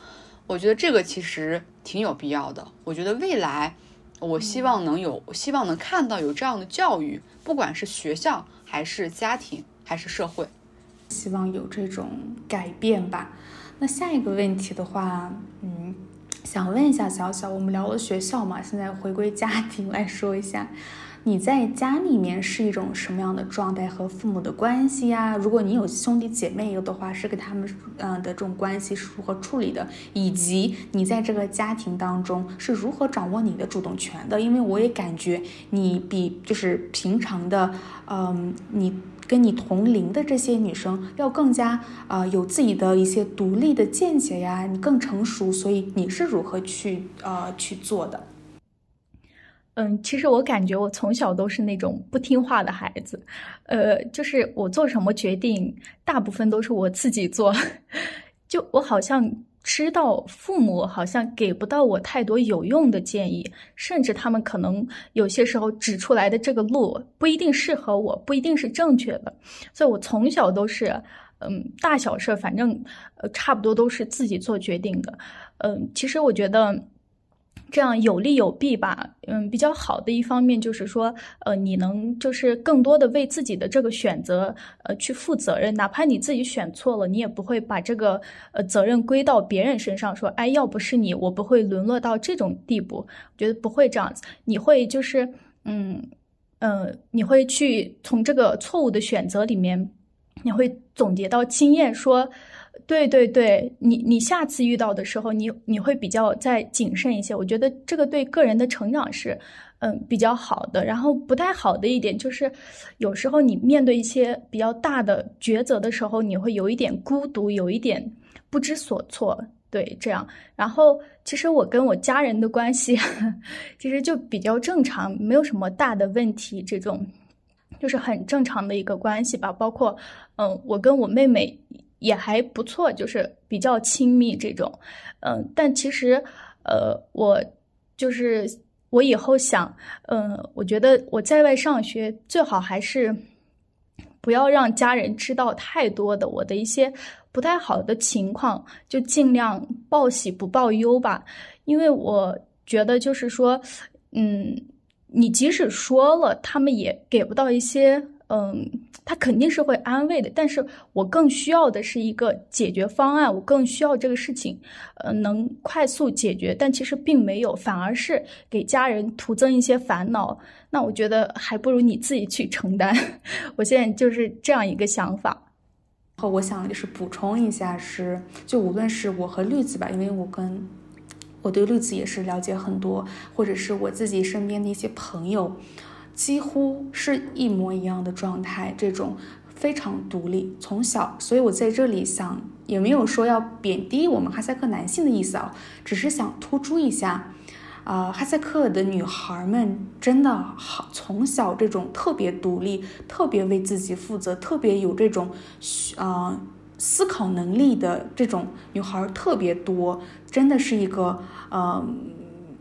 我觉得这个其实挺有必要的。我觉得未来，我希望能有，希望能看到有这样的教育，不管是学校还是家庭还是社会，希望有这种改变吧。那下一个问题的话，嗯，想问一下小小，我们聊了学校嘛，现在回归家庭来说一下。你在家里面是一种什么样的状态和父母的关系呀？如果你有兄弟姐妹有的话，是跟他们嗯的这种关系是如何处理的？以及你在这个家庭当中是如何掌握你的主动权的？因为我也感觉你比就是平常的嗯，你跟你同龄的这些女生要更加啊有自己的一些独立的见解呀，你更成熟，所以你是如何去呃去做的？嗯，其实我感觉我从小都是那种不听话的孩子，呃，就是我做什么决定，大部分都是我自己做，就我好像知道父母好像给不到我太多有用的建议，甚至他们可能有些时候指出来的这个路不一定适合我，不一定是正确的，所以我从小都是，嗯，大小事反正呃差不多都是自己做决定的，嗯，其实我觉得。这样有利有弊吧，嗯，比较好的一方面就是说，呃，你能就是更多的为自己的这个选择，呃，去负责任，哪怕你自己选错了，你也不会把这个呃责任归到别人身上，说，哎，要不是你，我不会沦落到这种地步。我觉得不会这样子，你会就是，嗯，呃，你会去从这个错误的选择里面，你会总结到经验，说。对对对，你你下次遇到的时候，你你会比较再谨慎一些。我觉得这个对个人的成长是，嗯，比较好的。然后不太好的一点就是，有时候你面对一些比较大的抉择的时候，你会有一点孤独，有一点不知所措。对，这样。然后其实我跟我家人的关系，其实就比较正常，没有什么大的问题。这种就是很正常的一个关系吧。包括，嗯，我跟我妹妹。也还不错，就是比较亲密这种，嗯，但其实，呃，我就是我以后想，嗯，我觉得我在外上学最好还是不要让家人知道太多的我的一些不太好的情况，就尽量报喜不报忧吧，因为我觉得就是说，嗯，你即使说了，他们也给不到一些。嗯，他肯定是会安慰的，但是我更需要的是一个解决方案，我更需要这个事情，呃，能快速解决。但其实并没有，反而是给家人徒增一些烦恼。那我觉得还不如你自己去承担。我现在就是这样一个想法。后我想就是补充一下，是就无论是我和绿子吧，因为我跟我对绿子也是了解很多，或者是我自己身边的一些朋友。几乎是一模一样的状态，这种非常独立，从小，所以我在这里想，也没有说要贬低我们哈萨克男性的意思啊，只是想突出一下，啊，哈萨克的女孩们真的好，从小这种特别独立，特别为自己负责，特别有这种，呃，思考能力的这种女孩特别多，真的是一个，呃。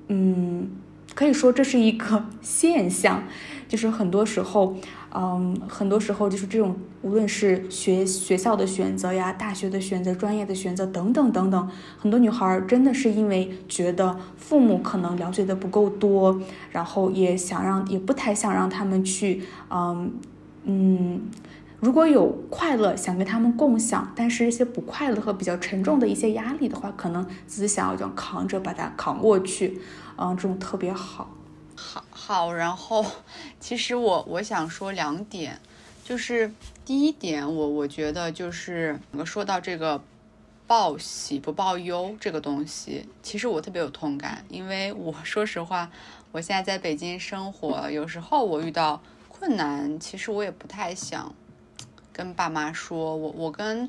嗯，可以说这是一个现象，就是很多时候。嗯，很多时候就是这种，无论是学学校的选择呀、大学的选择、专业的选择等等等等，很多女孩真的是因为觉得父母可能了解的不够多，然后也想让，也不太想让他们去，嗯嗯，如果有快乐想跟他们共享，但是一些不快乐和比较沉重的一些压力的话，可能自己想要这样扛着把它扛过去，嗯，这种特别好。好好，然后其实我我想说两点，就是第一点，我我觉得就是说到这个报喜不报忧这个东西，其实我特别有同感，因为我说实话，我现在在北京生活，有时候我遇到困难，其实我也不太想跟爸妈说，我我跟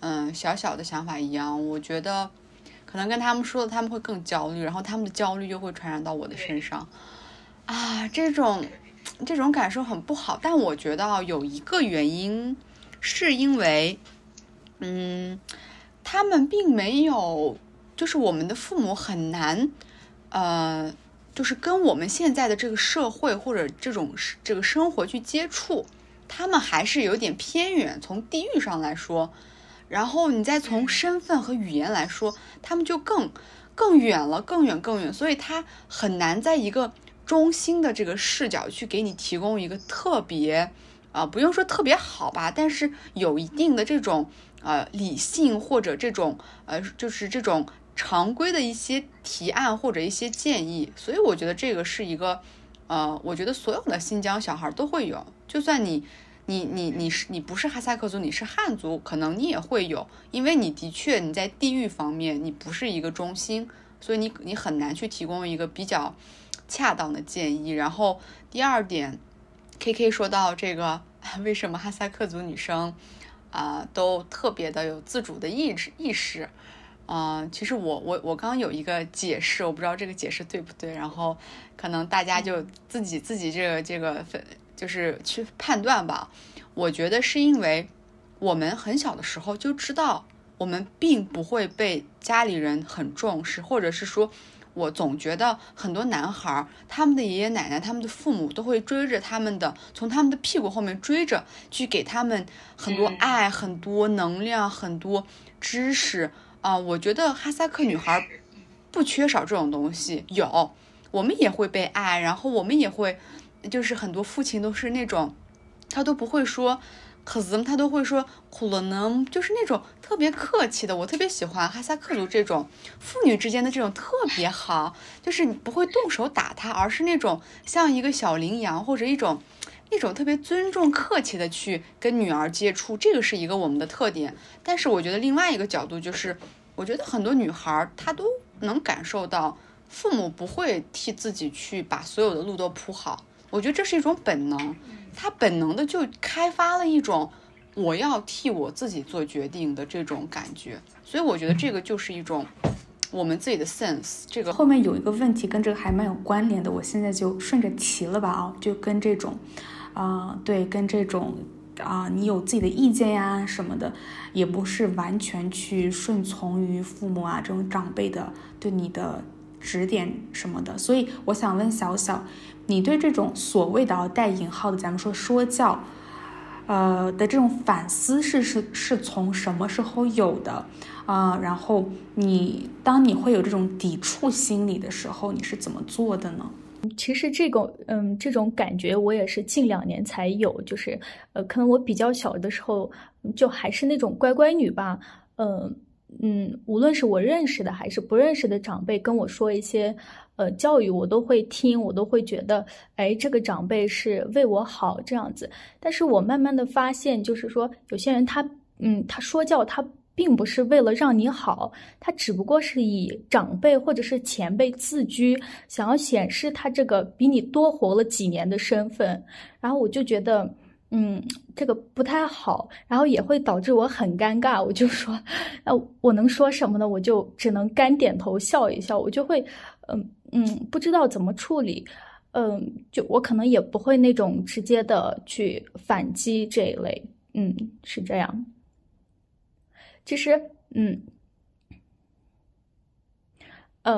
嗯小小的想法一样，我觉得可能跟他们说的他们会更焦虑，然后他们的焦虑又会传染到我的身上。啊，这种这种感受很不好，但我觉得有一个原因，是因为，嗯，他们并没有，就是我们的父母很难，呃，就是跟我们现在的这个社会或者这种这个生活去接触，他们还是有点偏远。从地域上来说，然后你再从身份和语言来说，他们就更更远了，更远更远，所以他很难在一个。中心的这个视角去给你提供一个特别，啊，不用说特别好吧，但是有一定的这种呃理性或者这种呃就是这种常规的一些提案或者一些建议，所以我觉得这个是一个呃，我觉得所有的新疆小孩都会有，就算你你你你是你不是哈萨克族，你是汉族，可能你也会有，因为你的确你在地域方面你不是一个中心，所以你你很难去提供一个比较。恰当的建议。然后第二点，K K 说到这个，为什么哈萨克族女生啊都特别的有自主的意志意识？嗯，其实我我我刚有一个解释，我不知道这个解释对不对。然后可能大家就自己自己这个这个分就是去判断吧。我觉得是因为我们很小的时候就知道，我们并不会被家里人很重视，或者是说。我总觉得很多男孩，他们的爷爷奶奶、他们的父母都会追着他们的，从他们的屁股后面追着，去给他们很多爱、很多能量、很多知识啊。我觉得哈萨克女孩不缺少这种东西，有，我们也会被爱，然后我们也会，就是很多父亲都是那种，他都不会说。可是他都会说苦了呢，就是那种特别客气的。我特别喜欢哈萨克族这种父女之间的这种特别好，就是你不会动手打他，而是那种像一个小羚羊或者一种一种特别尊重、客气的去跟女儿接触，这个是一个我们的特点。但是我觉得另外一个角度就是，我觉得很多女孩她都能感受到父母不会替自己去把所有的路都铺好，我觉得这是一种本能。她本能的就开发了一种我要替我自己做决定的这种感觉，所以我觉得这个就是一种我们自己的 sense。这个后面有一个问题跟这个还蛮有关联的，我现在就顺着提了吧啊，就跟这种，啊对，跟这种啊你有自己的意见呀什么的，也不是完全去顺从于父母啊这种长辈的对你的指点什么的，所以我想问小小。你对这种所谓的带引号的，咱们说说教，呃的这种反思是是是从什么时候有的啊？然后你当你会有这种抵触心理的时候，你是怎么做的呢？其实这个嗯这种感觉我也是近两年才有，就是呃可能我比较小的时候就还是那种乖乖女吧，嗯嗯，无论是我认识的还是不认识的长辈跟我说一些。呃，教育我都会听，我都会觉得，哎，这个长辈是为我好这样子。但是我慢慢的发现，就是说，有些人他，嗯，他说教他并不是为了让你好，他只不过是以长辈或者是前辈自居，想要显示他这个比你多活了几年的身份。然后我就觉得，嗯，这个不太好，然后也会导致我很尴尬。我就说，呃，我能说什么呢？我就只能干点头笑一笑，我就会，嗯。嗯，不知道怎么处理，嗯，就我可能也不会那种直接的去反击这一类，嗯，是这样。其实，嗯，呃，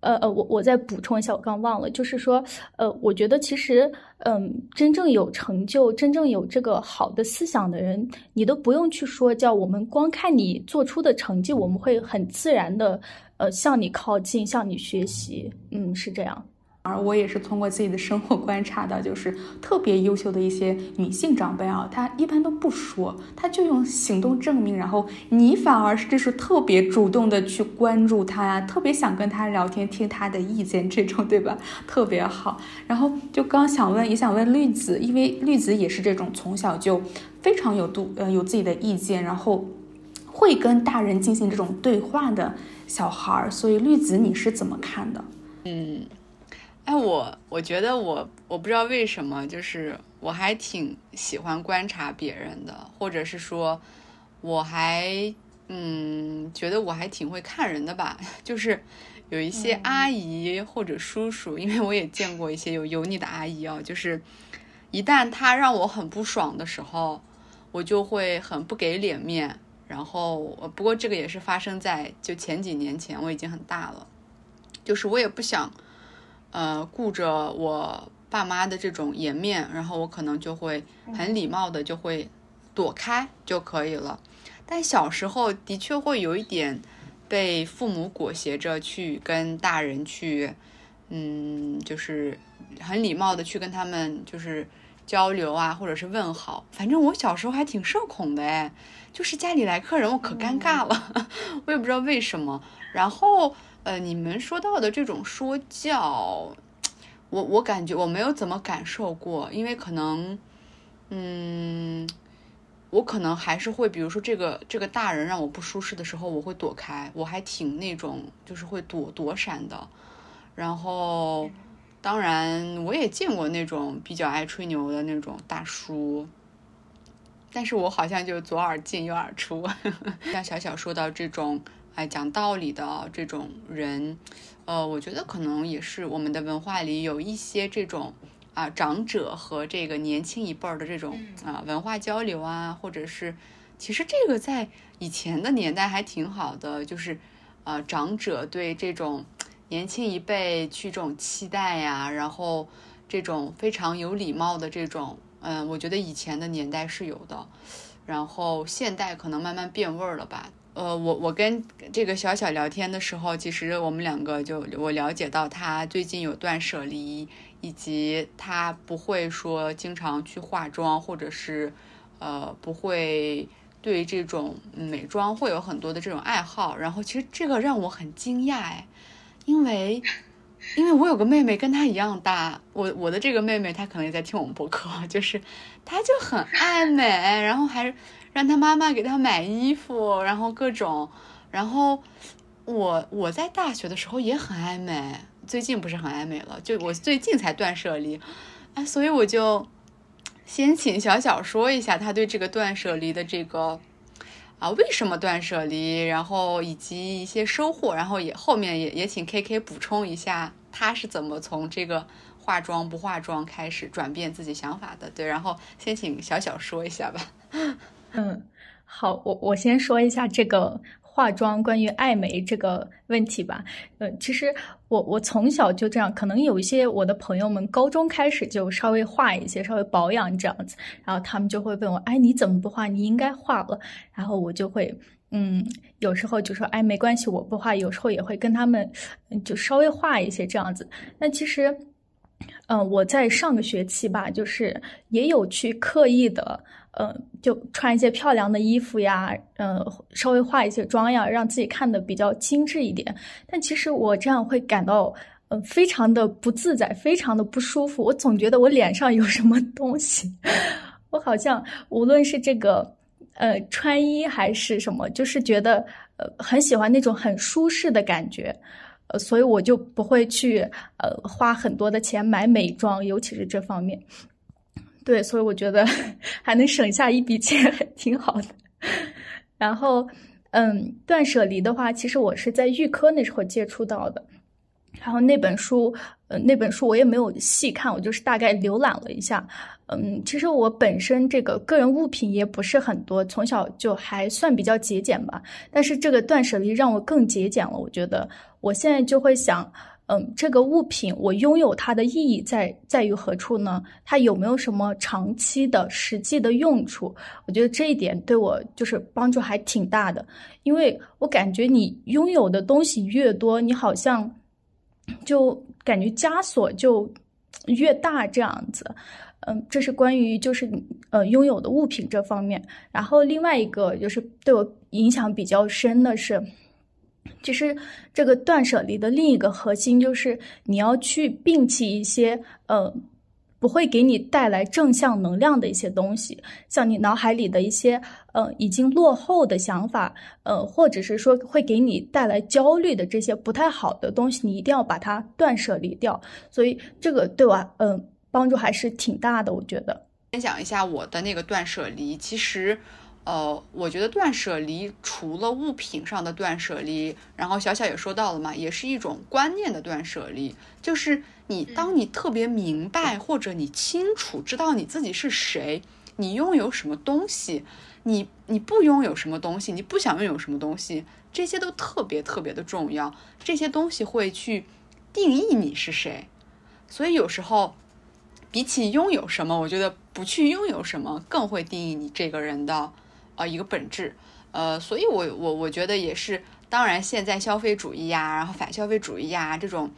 呃呃，我我再补充一下，我刚忘了，就是说，呃，我觉得其实，嗯，真正有成就、真正有这个好的思想的人，你都不用去说，叫我们光看你做出的成绩，我们会很自然的，呃，向你靠近，向你学习，嗯，是这样。而我也是通过自己的生活观察到，就是特别优秀的一些女性长辈啊，她一般都不说，她就用行动证明，然后你反而是就是特别主动的去关注她呀，特别想跟她聊天，听她的意见，这种对吧？特别好。然后就刚想问，也想问绿子，因为绿子也是这种从小就非常有度，呃，有自己的意见，然后会跟大人进行这种对话的小孩儿，所以绿子你是怎么看的？嗯。哎，我我觉得我我不知道为什么，就是我还挺喜欢观察别人的，或者是说，我还嗯觉得我还挺会看人的吧。就是有一些阿姨或者叔叔，因为我也见过一些有油腻的阿姨啊，就是一旦他让我很不爽的时候，我就会很不给脸面。然后，不过这个也是发生在就前几年前，我已经很大了，就是我也不想。呃，顾着我爸妈的这种颜面，然后我可能就会很礼貌的就会躲开就可以了。但小时候的确会有一点被父母裹挟着去跟大人去，嗯，就是很礼貌的去跟他们就是交流啊，或者是问好。反正我小时候还挺社恐的哎，就是家里来客人我可尴尬了，我也不知道为什么。然后。呃，你们说到的这种说教，我我感觉我没有怎么感受过，因为可能，嗯，我可能还是会，比如说这个这个大人让我不舒适的时候，我会躲开，我还挺那种就是会躲躲闪的。然后，当然我也见过那种比较爱吹牛的那种大叔，但是我好像就左耳进右耳出，像小小说到这种。哎，讲道理的这种人，呃，我觉得可能也是我们的文化里有一些这种啊长者和这个年轻一辈儿的这种啊文化交流啊，或者是其实这个在以前的年代还挺好的，就是呃长者对这种年轻一辈去这种期待呀，然后这种非常有礼貌的这种，嗯，我觉得以前的年代是有的，然后现代可能慢慢变味儿了吧。呃，我我跟这个小小聊天的时候，其实我们两个就我了解到他最近有断舍离，以及他不会说经常去化妆，或者是呃不会对这种美妆会有很多的这种爱好。然后其实这个让我很惊讶哎，因为因为我有个妹妹跟她一样大，我我的这个妹妹她可能也在听我们播客，就是她就很爱美，然后还。让他妈妈给他买衣服，然后各种，然后我我在大学的时候也很爱美，最近不是很爱美了，就我最近才断舍离，哎，所以我就先请小小说一下他对这个断舍离的这个啊为什么断舍离，然后以及一些收获，然后也后面也也请 K K 补充一下他是怎么从这个化妆不化妆开始转变自己想法的，对，然后先请小小说一下吧。嗯，好，我我先说一下这个化妆关于爱美这个问题吧。嗯，其实我我从小就这样，可能有一些我的朋友们高中开始就稍微化一些，稍微保养这样子，然后他们就会问我，哎，你怎么不化？你应该化了。然后我就会，嗯，有时候就说，哎，没关系，我不化。有时候也会跟他们就稍微化一些这样子。那其实，嗯，我在上个学期吧，就是也有去刻意的。嗯，就穿一些漂亮的衣服呀，嗯，稍微化一些妆呀，让自己看的比较精致一点。但其实我这样会感到，嗯，非常的不自在，非常的不舒服。我总觉得我脸上有什么东西，我好像无论是这个，呃，穿衣还是什么，就是觉得，呃，很喜欢那种很舒适的感觉，呃，所以我就不会去，呃，花很多的钱买美妆，尤其是这方面。对，所以我觉得 还能省下一笔钱，挺好的。然后，嗯，断舍离的话，其实我是在预科那时候接触到的。然后那本书，呃，那本书我也没有细看，我就是大概浏览了一下。嗯，其实我本身这个个人物品也不是很多，从小就还算比较节俭吧。但是这个断舍离让我更节俭了。我觉得我现在就会想，嗯，这个物品我拥有它的意义在在于何处呢？它有没有什么长期的实际的用处？我觉得这一点对我就是帮助还挺大的，因为我感觉你拥有的东西越多，你好像就感觉枷锁就越大这样子。嗯，这是关于就是呃拥有的物品这方面。然后另外一个就是对我影响比较深的是，其实这个断舍离的另一个核心就是你要去摒弃一些呃不会给你带来正向能量的一些东西，像你脑海里的一些呃已经落后的想法，呃或者是说会给你带来焦虑的这些不太好的东西，你一定要把它断舍离掉。所以这个对我嗯。帮助还是挺大的，我觉得。分享一下我的那个断舍离，其实，呃，我觉得断舍离除了物品上的断舍离，然后小小也说到了嘛，也是一种观念的断舍离，就是你当你特别明白或者你清楚知道你自己是谁，你拥有什么东西，你你不拥有什么东西，你不想拥有什么东西，这些都特别特别的重要，这些东西会去定义你是谁，所以有时候。比起拥有什么，我觉得不去拥有什么更会定义你这个人的，呃，一个本质，呃，所以我我我觉得也是，当然现在消费主义呀，然后反消费主义呀，这种，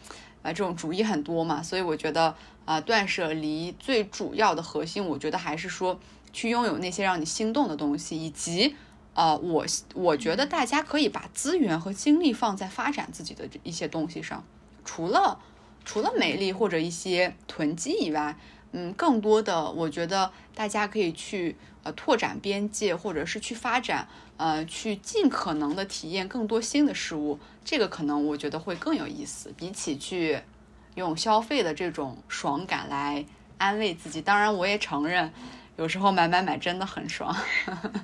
呃，这种主义很多嘛，所以我觉得，啊，断舍离最主要的核心，我觉得还是说去拥有那些让你心动的东西，以及，呃，我我觉得大家可以把资源和精力放在发展自己的一些东西上，除了。除了美丽或者一些囤积以外，嗯，更多的我觉得大家可以去呃拓展边界，或者是去发展，呃，去尽可能的体验更多新的事物。这个可能我觉得会更有意思，比起去用消费的这种爽感来安慰自己。当然，我也承认有时候买买买真的很爽。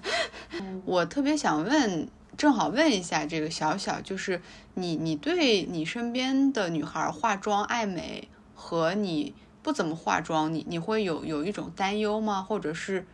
我特别想问。正好问一下这个小小，就是你，你对你身边的女孩化妆爱美和你不怎么化妆，你你会有有一种担忧吗？或者是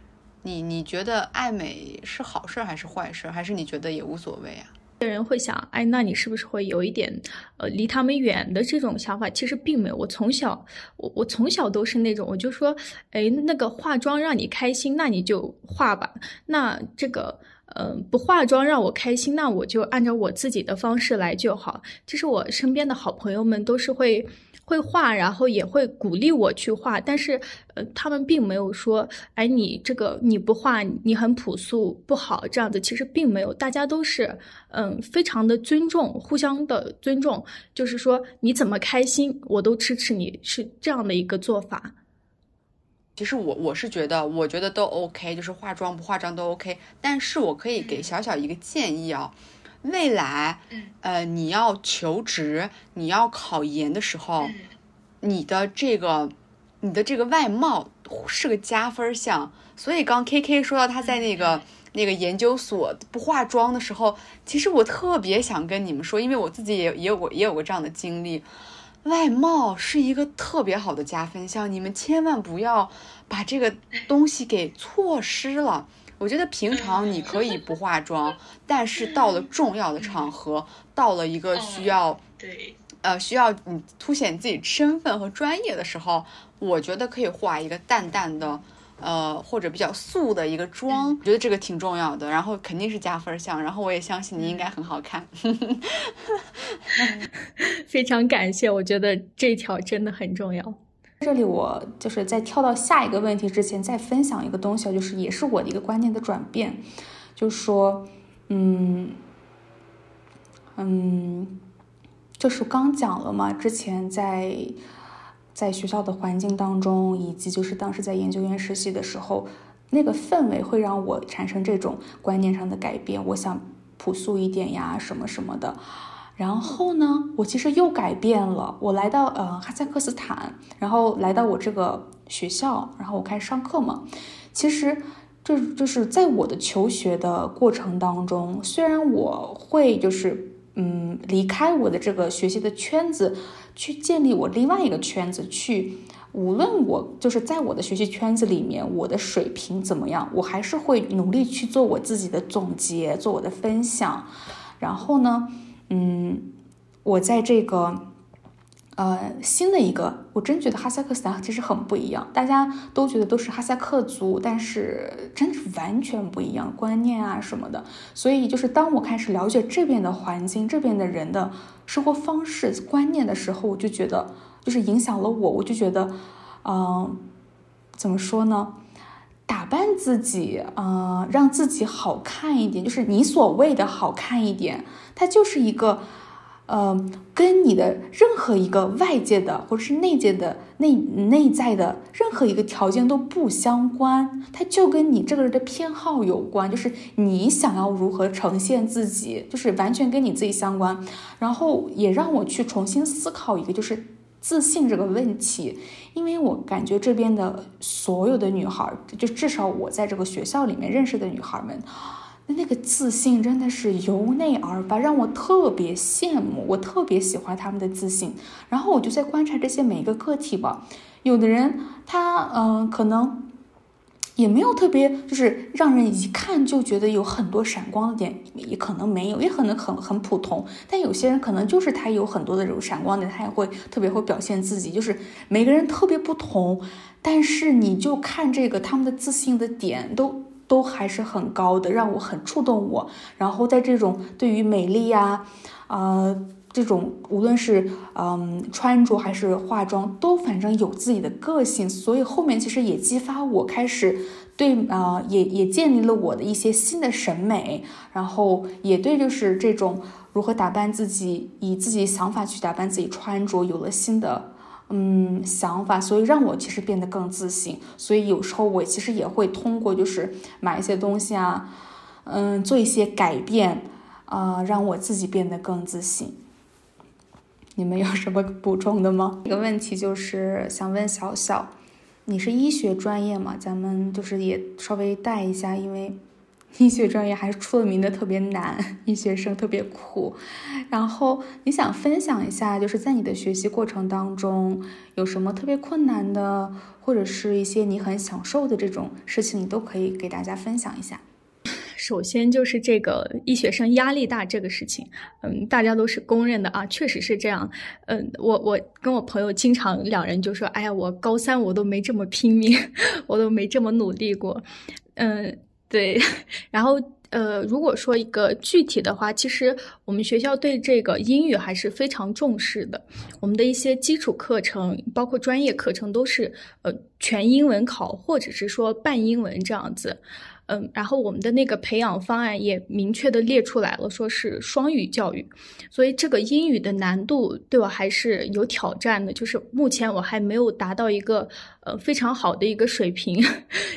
你你觉得爱美是好事还是坏事，还是你觉得也无所谓啊？有人会想，哎，那你是不是会有一点呃离他们远的这种想法？其实并没有，我从小我我从小都是那种，我就说，哎，那个化妆让你开心，那你就化吧。那这个。嗯，不化妆让我开心，那我就按照我自己的方式来就好。其实我身边的好朋友们都是会会画，然后也会鼓励我去画，但是呃，他们并没有说，哎，你这个你不画，你很朴素不好这样子。其实并没有，大家都是嗯，非常的尊重，互相的尊重，就是说你怎么开心，我都支持你，是这样的一个做法。其实我我是觉得，我觉得都 OK，就是化妆不化妆都 OK。但是我可以给小小一个建议啊，未来，呃，你要求职，你要考研的时候，你的这个，你的这个外貌是个加分项。所以刚 KK 说到他在那个那个研究所不化妆的时候，其实我特别想跟你们说，因为我自己也也有过也有过这样的经历。外貌是一个特别好的加分项，你们千万不要把这个东西给错失了。我觉得平常你可以不化妆，但是到了重要的场合，到了一个需要对呃需要你凸显自己身份和专业的时候，我觉得可以画一个淡淡的。呃，或者比较素的一个妆，我觉得这个挺重要的，然后肯定是加分项，然后我也相信你应该很好看。非常感谢，我觉得这条真的很重要。这里我就是在跳到下一个问题之前，再分享一个东西，就是也是我的一个观念的转变，就说，嗯嗯，就是刚讲了嘛，之前在。在学校的环境当中，以及就是当时在研究院实习的时候，那个氛围会让我产生这种观念上的改变。我想朴素一点呀，什么什么的。然后呢，我其实又改变了。我来到呃哈萨克斯坦，然后来到我这个学校，然后我开始上课嘛。其实这就是在我的求学的过程当中，虽然我会就是嗯，离开我的这个学习的圈子，去建立我另外一个圈子，去无论我就是在我的学习圈子里面，我的水平怎么样，我还是会努力去做我自己的总结，做我的分享。然后呢，嗯，我在这个。呃，新的一个，我真觉得哈萨克斯坦其实很不一样。大家都觉得都是哈萨克族，但是真的是完全不一样，观念啊什么的。所以就是当我开始了解这边的环境、这边的人的生活方式、观念的时候，我就觉得就是影响了我。我就觉得，嗯，怎么说呢？打扮自己，呃，让自己好看一点，就是你所谓的好看一点，它就是一个。呃，跟你的任何一个外界的或者是内界的内内在的任何一个条件都不相关，它就跟你这个人的偏好有关，就是你想要如何呈现自己，就是完全跟你自己相关。然后也让我去重新思考一个就是自信这个问题，因为我感觉这边的所有的女孩，就至少我在这个学校里面认识的女孩们。那个自信真的是由内而发，让我特别羡慕。我特别喜欢她们的自信。然后我就在观察这些每一个个体吧。有的人他嗯，可能也没有特别，就是让人一看就觉得有很多闪光的点，也可能没有，也可能很很普通。但有些人可能就是他有很多的这种闪光点，他也会特别会表现自己。就是每个人特别不同，但是你就看这个他们的自信的点都。都还是很高的，让我很触动我。然后在这种对于美丽呀，呃，这种无论是嗯穿着还是化妆，都反正有自己的个性。所以后面其实也激发我开始对啊，也也建立了我的一些新的审美。然后也对就是这种如何打扮自己，以自己想法去打扮自己穿着，有了新的。嗯，想法，所以让我其实变得更自信。所以有时候我其实也会通过就是买一些东西啊，嗯，做一些改变啊，让我自己变得更自信。你们有什么补充的吗？一个问题就是想问小小，你是医学专业吗？咱们就是也稍微带一下，因为。医学专业还是出了名的特别难，医学生特别苦。然后你想分享一下，就是在你的学习过程当中有什么特别困难的，或者是一些你很享受的这种事情，你都可以给大家分享一下。首先就是这个医学生压力大这个事情，嗯，大家都是公认的啊，确实是这样。嗯，我我跟我朋友经常两人就说，哎呀，我高三我都没这么拼命，我都没这么努力过，嗯。对，然后呃，如果说一个具体的话，其实我们学校对这个英语还是非常重视的。我们的一些基础课程，包括专业课程，都是呃全英文考，或者是说半英文这样子。嗯，然后我们的那个培养方案也明确的列出来了，说是双语教育，所以这个英语的难度对我还是有挑战的，就是目前我还没有达到一个呃非常好的一个水平，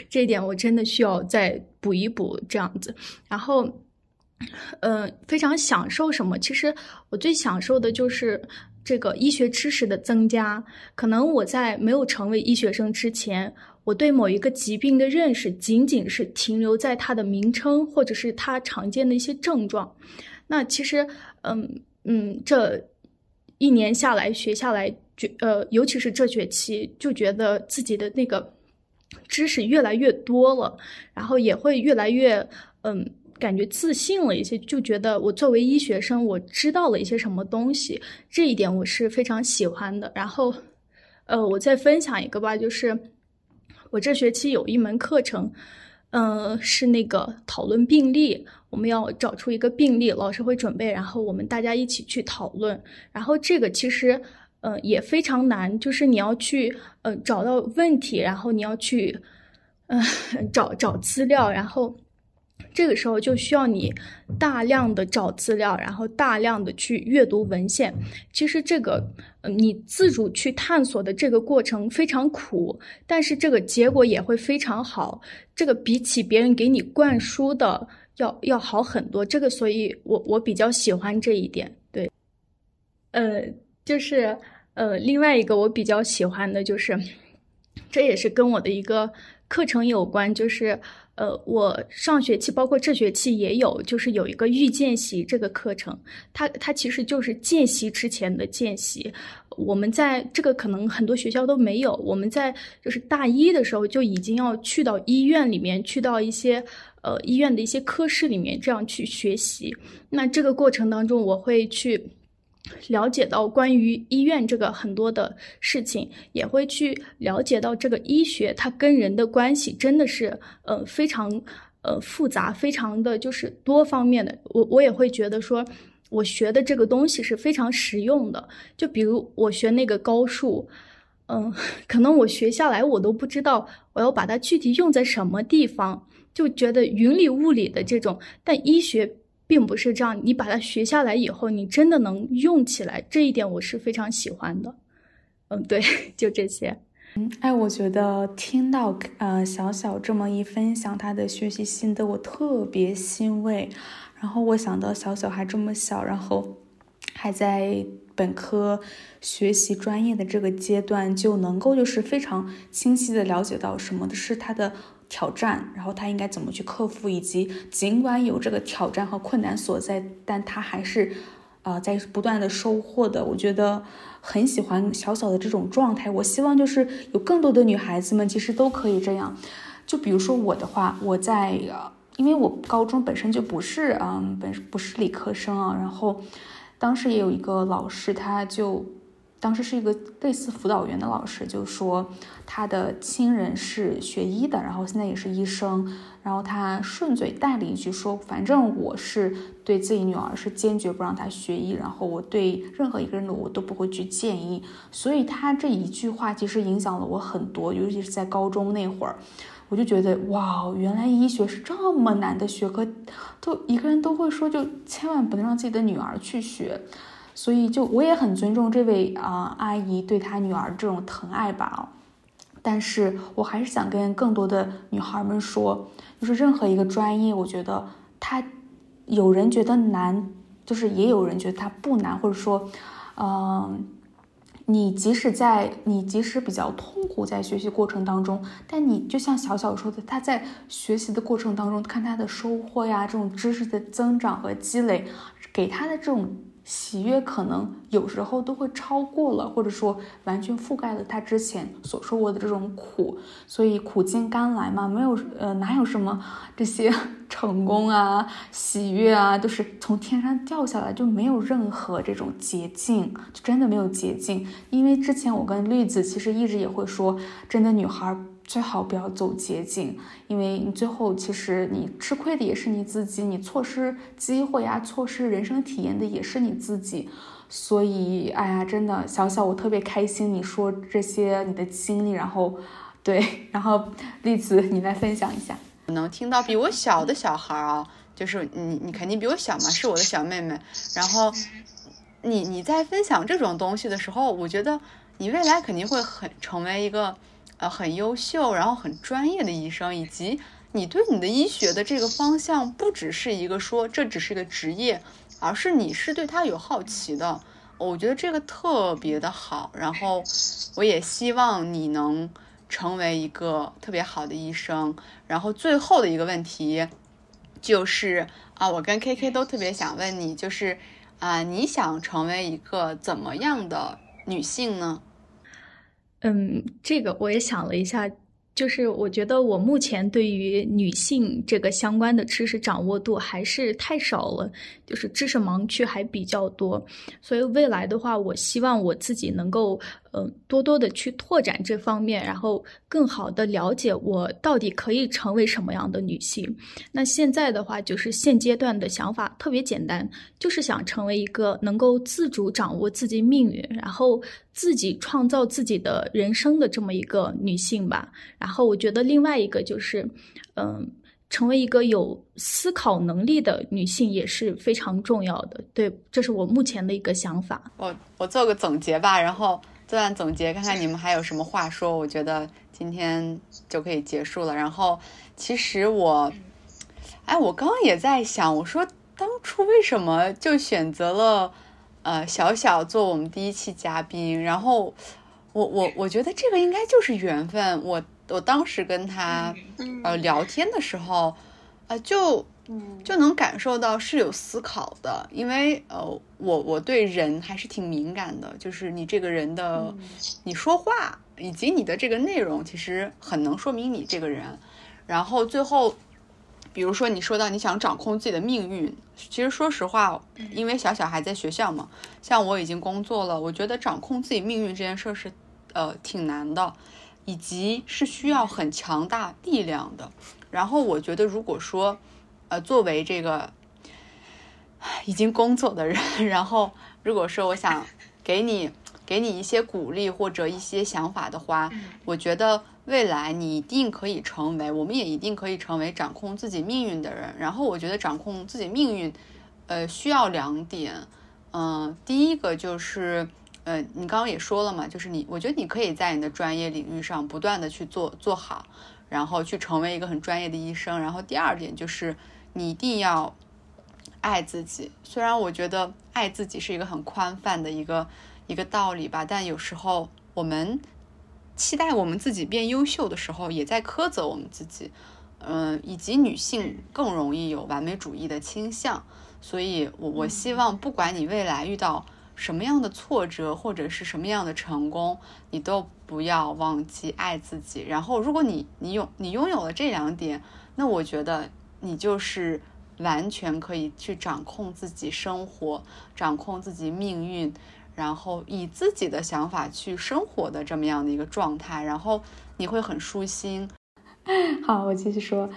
这一点我真的需要再补一补这样子。然后，嗯，非常享受什么？其实我最享受的就是这个医学知识的增加。可能我在没有成为医学生之前。我对某一个疾病的认识，仅仅是停留在它的名称，或者是它常见的一些症状。那其实，嗯嗯，这一年下来学下来，觉呃，尤其是这学期，就觉得自己的那个知识越来越多了，然后也会越来越嗯，感觉自信了一些，就觉得我作为医学生，我知道了一些什么东西，这一点我是非常喜欢的。然后，呃，我再分享一个吧，就是。我这学期有一门课程，嗯，是那个讨论病例，我们要找出一个病例，老师会准备，然后我们大家一起去讨论。然后这个其实，呃，也非常难，就是你要去，呃，找到问题，然后你要去，嗯，找找资料，然后。这个时候就需要你大量的找资料，然后大量的去阅读文献。其实这个，呃，你自主去探索的这个过程非常苦，但是这个结果也会非常好。这个比起别人给你灌输的要要好很多。这个，所以我我比较喜欢这一点。对，呃，就是呃，另外一个我比较喜欢的就是，这也是跟我的一个课程有关，就是。呃，我上学期包括这学期也有，就是有一个预见习这个课程，它它其实就是见习之前的见习。我们在这个可能很多学校都没有，我们在就是大一的时候就已经要去到医院里面，去到一些呃医院的一些科室里面这样去学习。那这个过程当中，我会去。了解到关于医院这个很多的事情，也会去了解到这个医学它跟人的关系真的是呃非常呃复杂，非常的就是多方面的。我我也会觉得说，我学的这个东西是非常实用的。就比如我学那个高数，嗯，可能我学下来我都不知道我要把它具体用在什么地方，就觉得云里雾里的这种，但医学。并不是这样，你把它学下来以后，你真的能用起来，这一点我是非常喜欢的。嗯，对，就这些。嗯，哎，我觉得听到呃小小这么一分享他的学习心得，我特别欣慰。然后我想到小小还这么小，然后还在本科学习专业的这个阶段，就能够就是非常清晰的了解到什么是他的。挑战，然后他应该怎么去克服，以及尽管有这个挑战和困难所在，但他还是，呃，在不断的收获的。我觉得很喜欢小小的这种状态。我希望就是有更多的女孩子们其实都可以这样。就比如说我的话，我在，因为我高中本身就不是，嗯，本不是理科生啊。然后当时也有一个老师，他就。当时是一个类似辅导员的老师，就说他的亲人是学医的，然后现在也是医生，然后他顺嘴带了一句说：“反正我是对自己女儿是坚决不让她学医，然后我对任何一个人的我都不会去建议。”所以他这一句话其实影响了我很多，尤其是在高中那会儿，我就觉得哇，原来医学是这么难的学科，都一个人都会说，就千万不能让自己的女儿去学。所以，就我也很尊重这位啊阿姨对她女儿这种疼爱吧，但是我还是想跟更多的女孩们说，就是任何一个专业，我觉得它有人觉得难，就是也有人觉得它不难，或者说，嗯，你即使在你即使比较痛苦在学习过程当中，但你就像小小说的，他在学习的过程当中看他的收获呀，这种知识的增长和积累，给他的这种。喜悦可能有时候都会超过了，或者说完全覆盖了他之前所受过的这种苦，所以苦尽甘来嘛，没有呃哪有什么这些成功啊、喜悦啊，都是从天上掉下来，就没有任何这种捷径，就真的没有捷径。因为之前我跟绿子其实一直也会说，真的女孩。最好不要走捷径，因为你最后其实你吃亏的也是你自己，你错失机会呀，错失人生体验的也是你自己。所以，哎呀，真的，小小我特别开心你说这些你的经历，然后，对，然后栗子你来分享一下。能听到比我小的小孩啊，就是你，你肯定比我小嘛，是我的小妹妹。然后，你你在分享这种东西的时候，我觉得你未来肯定会很成为一个。呃，很优秀，然后很专业的医生，以及你对你的医学的这个方向，不只是一个说这只是一个职业，而是你是对他有好奇的。我觉得这个特别的好，然后我也希望你能成为一个特别好的医生。然后最后的一个问题就是啊，我跟 K K 都特别想问你，就是啊，你想成为一个怎么样的女性呢？嗯，这个我也想了一下。就是我觉得我目前对于女性这个相关的知识掌握度还是太少了，就是知识盲区还比较多，所以未来的话，我希望我自己能够嗯多多的去拓展这方面，然后更好的了解我到底可以成为什么样的女性。那现在的话，就是现阶段的想法特别简单，就是想成为一个能够自主掌握自己命运，然后自己创造自己的人生的这么一个女性吧。然后我觉得另外一个就是，嗯，成为一个有思考能力的女性也是非常重要的。对，这是我目前的一个想法。我我做个总结吧，然后做完总结，看看你们还有什么话说。我觉得今天就可以结束了。然后其实我，哎，我刚刚也在想，我说当初为什么就选择了呃小小做我们第一期嘉宾？然后。我我我觉得这个应该就是缘分。我我当时跟他呃聊天的时候，呃就就能感受到是有思考的，因为呃我我对人还是挺敏感的，就是你这个人的你说话以及你的这个内容，其实很能说明你这个人。然后最后，比如说你说到你想掌控自己的命运，其实说实话，因为小小还在学校嘛，像我已经工作了，我觉得掌控自己命运这件事是呃挺难的，以及是需要很强大力量的。然后我觉得如果说呃作为这个已经工作的人，然后如果说我想给你给你一些鼓励或者一些想法的话，我觉得。未来你一定可以成为，我们也一定可以成为掌控自己命运的人。然后我觉得掌控自己命运，呃，需要两点。嗯，第一个就是，呃，你刚刚也说了嘛，就是你，我觉得你可以在你的专业领域上不断的去做做好，然后去成为一个很专业的医生。然后第二点就是，你一定要爱自己。虽然我觉得爱自己是一个很宽泛的一个一个道理吧，但有时候我们。期待我们自己变优秀的时候，也在苛责我们自己，嗯，以及女性更容易有完美主义的倾向，所以，我我希望，不管你未来遇到什么样的挫折，或者是什么样的成功，你都不要忘记爱自己。然后，如果你你有你拥有了这两点，那我觉得你就是完全可以去掌控自己生活，掌控自己命运。然后以自己的想法去生活的这么样的一个状态，然后你会很舒心。好，我继续说，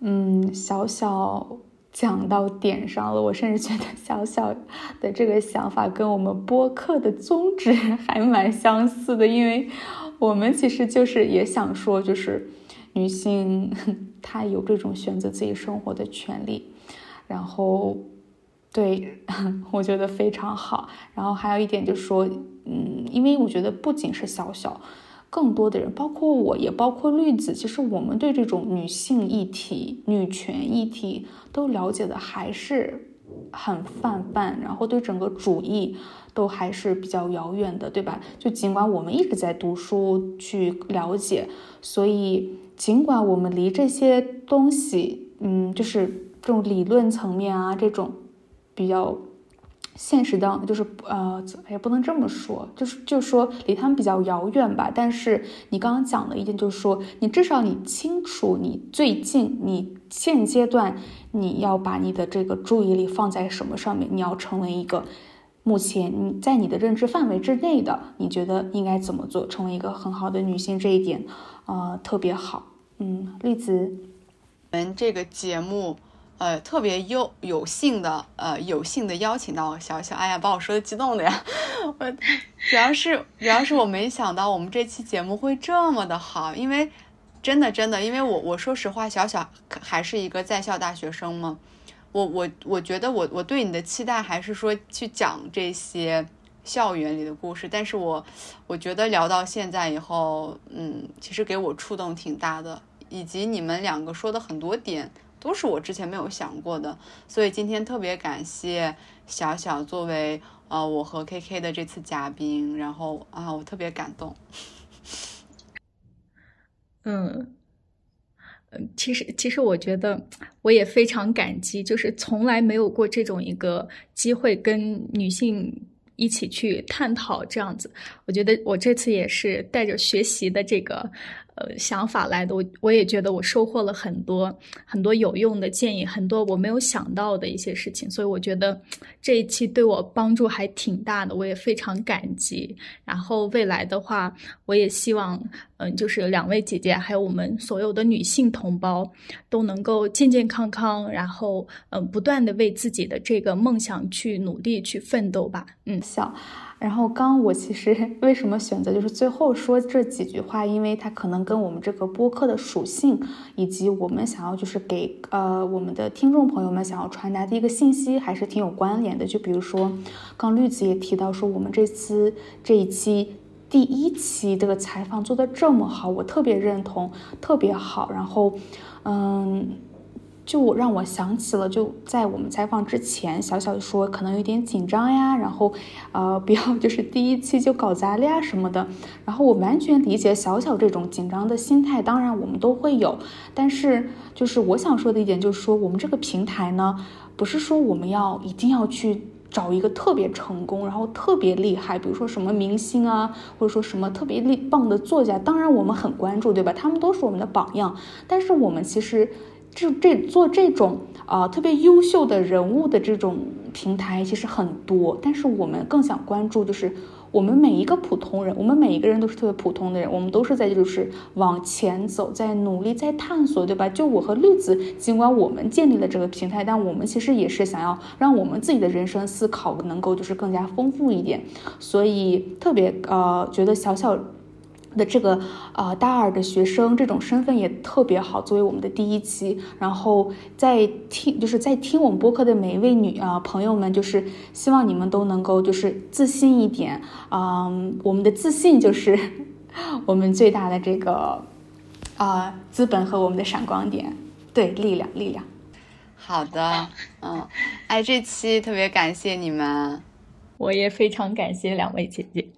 嗯，小小讲到点上了，我甚至觉得小小的这个想法跟我们播客的宗旨还蛮相似的，因为我们其实就是也想说，就是女性 她有这种选择自己生活的权利，然后。对，我觉得非常好。然后还有一点就是说，嗯，因为我觉得不仅是小小，更多的人，包括我也包括绿子，其实我们对这种女性议题、女权议题都了解的还是很泛泛，然后对整个主义都还是比较遥远的，对吧？就尽管我们一直在读书去了解，所以尽管我们离这些东西，嗯，就是这种理论层面啊，这种。比较现实的，就是呃，也不能这么说，就是就说离他们比较遥远吧。但是你刚刚讲的一点，就是说你至少你清楚，你最近你现阶段你要把你的这个注意力放在什么上面？你要成为一个目前你在你的认知范围之内的，你觉得应该怎么做，成为一个很好的女性？这一点呃特别好。嗯，栗子，我们这个节目。呃，特别有有幸的，呃，有幸的邀请到小小，哎呀，把我说的激动的呀！我主要是主要是我没想到我们这期节目会这么的好，因为真的真的，因为我我说实话，小小还是一个在校大学生嘛，我我我觉得我我对你的期待还是说去讲这些校园里的故事，但是我我觉得聊到现在以后，嗯，其实给我触动挺大的，以及你们两个说的很多点。都是我之前没有想过的，所以今天特别感谢小小作为呃我和 K K 的这次嘉宾，然后啊我特别感动。嗯嗯，其实其实我觉得我也非常感激，就是从来没有过这种一个机会跟女性一起去探讨这样子，我觉得我这次也是带着学习的这个。呃，想法来的，我我也觉得我收获了很多很多有用的建议，很多我没有想到的一些事情，所以我觉得这一期对我帮助还挺大的，我也非常感激。然后未来的话，我也希望，嗯，就是两位姐姐还有我们所有的女性同胞都能够健健康康，然后嗯，不断的为自己的这个梦想去努力去奋斗吧。嗯，笑。然后刚我其实 为什么选择就是最后说这几句话，因为它可能跟我们这个播客的属性，以及我们想要就是给呃我们的听众朋友们想要传达的一个信息还是挺有关联的。就比如说，刚绿子也提到说我们这次这一期第一期这个采访做的这么好，我特别认同，特别好。然后，嗯。就让我想起了，就在我们采访之前，小小说可能有点紧张呀，然后，呃，不要就是第一期就搞砸了呀什么的。然后我完全理解小小这种紧张的心态，当然我们都会有。但是就是我想说的一点就是说，我们这个平台呢，不是说我们要一定要去找一个特别成功，然后特别厉害，比如说什么明星啊，或者说什么特别棒的作家，当然我们很关注，对吧？他们都是我们的榜样。但是我们其实。就这做这种啊特别优秀的人物的这种平台其实很多，但是我们更想关注就是我们每一个普通人，我们每一个人都是特别普通的人，我们都是在就是往前走，在努力，在探索，对吧？就我和绿子，尽管我们建立了这个平台，但我们其实也是想要让我们自己的人生思考能够就是更加丰富一点，所以特别呃觉得小小。的这个呃大二的学生这种身份也特别好，作为我们的第一期，然后在听就是在听我们播客的每一位女啊朋友们，就是希望你们都能够就是自信一点，嗯，我们的自信就是 我们最大的这个啊资本和我们的闪光点，对，力量，力量。好的，嗯，哎，这期特别感谢你们，我也非常感谢两位姐姐。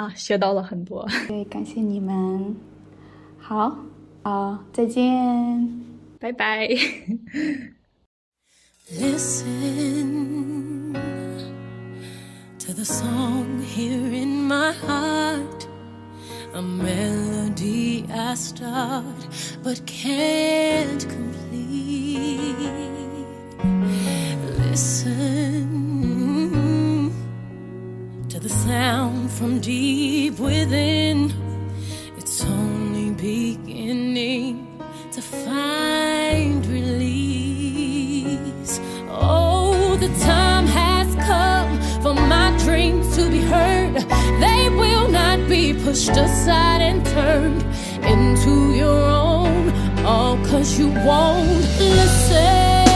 啊，学到了很多。对，感谢你们。好，啊，再见，拜拜。Listen to the song here in my heart, a melody I start but can't complete. Listen. From deep within. It's only beginning to find release. Oh, the time has come for my dreams to be heard. They will not be pushed aside and turned into your own. All cause you won't listen.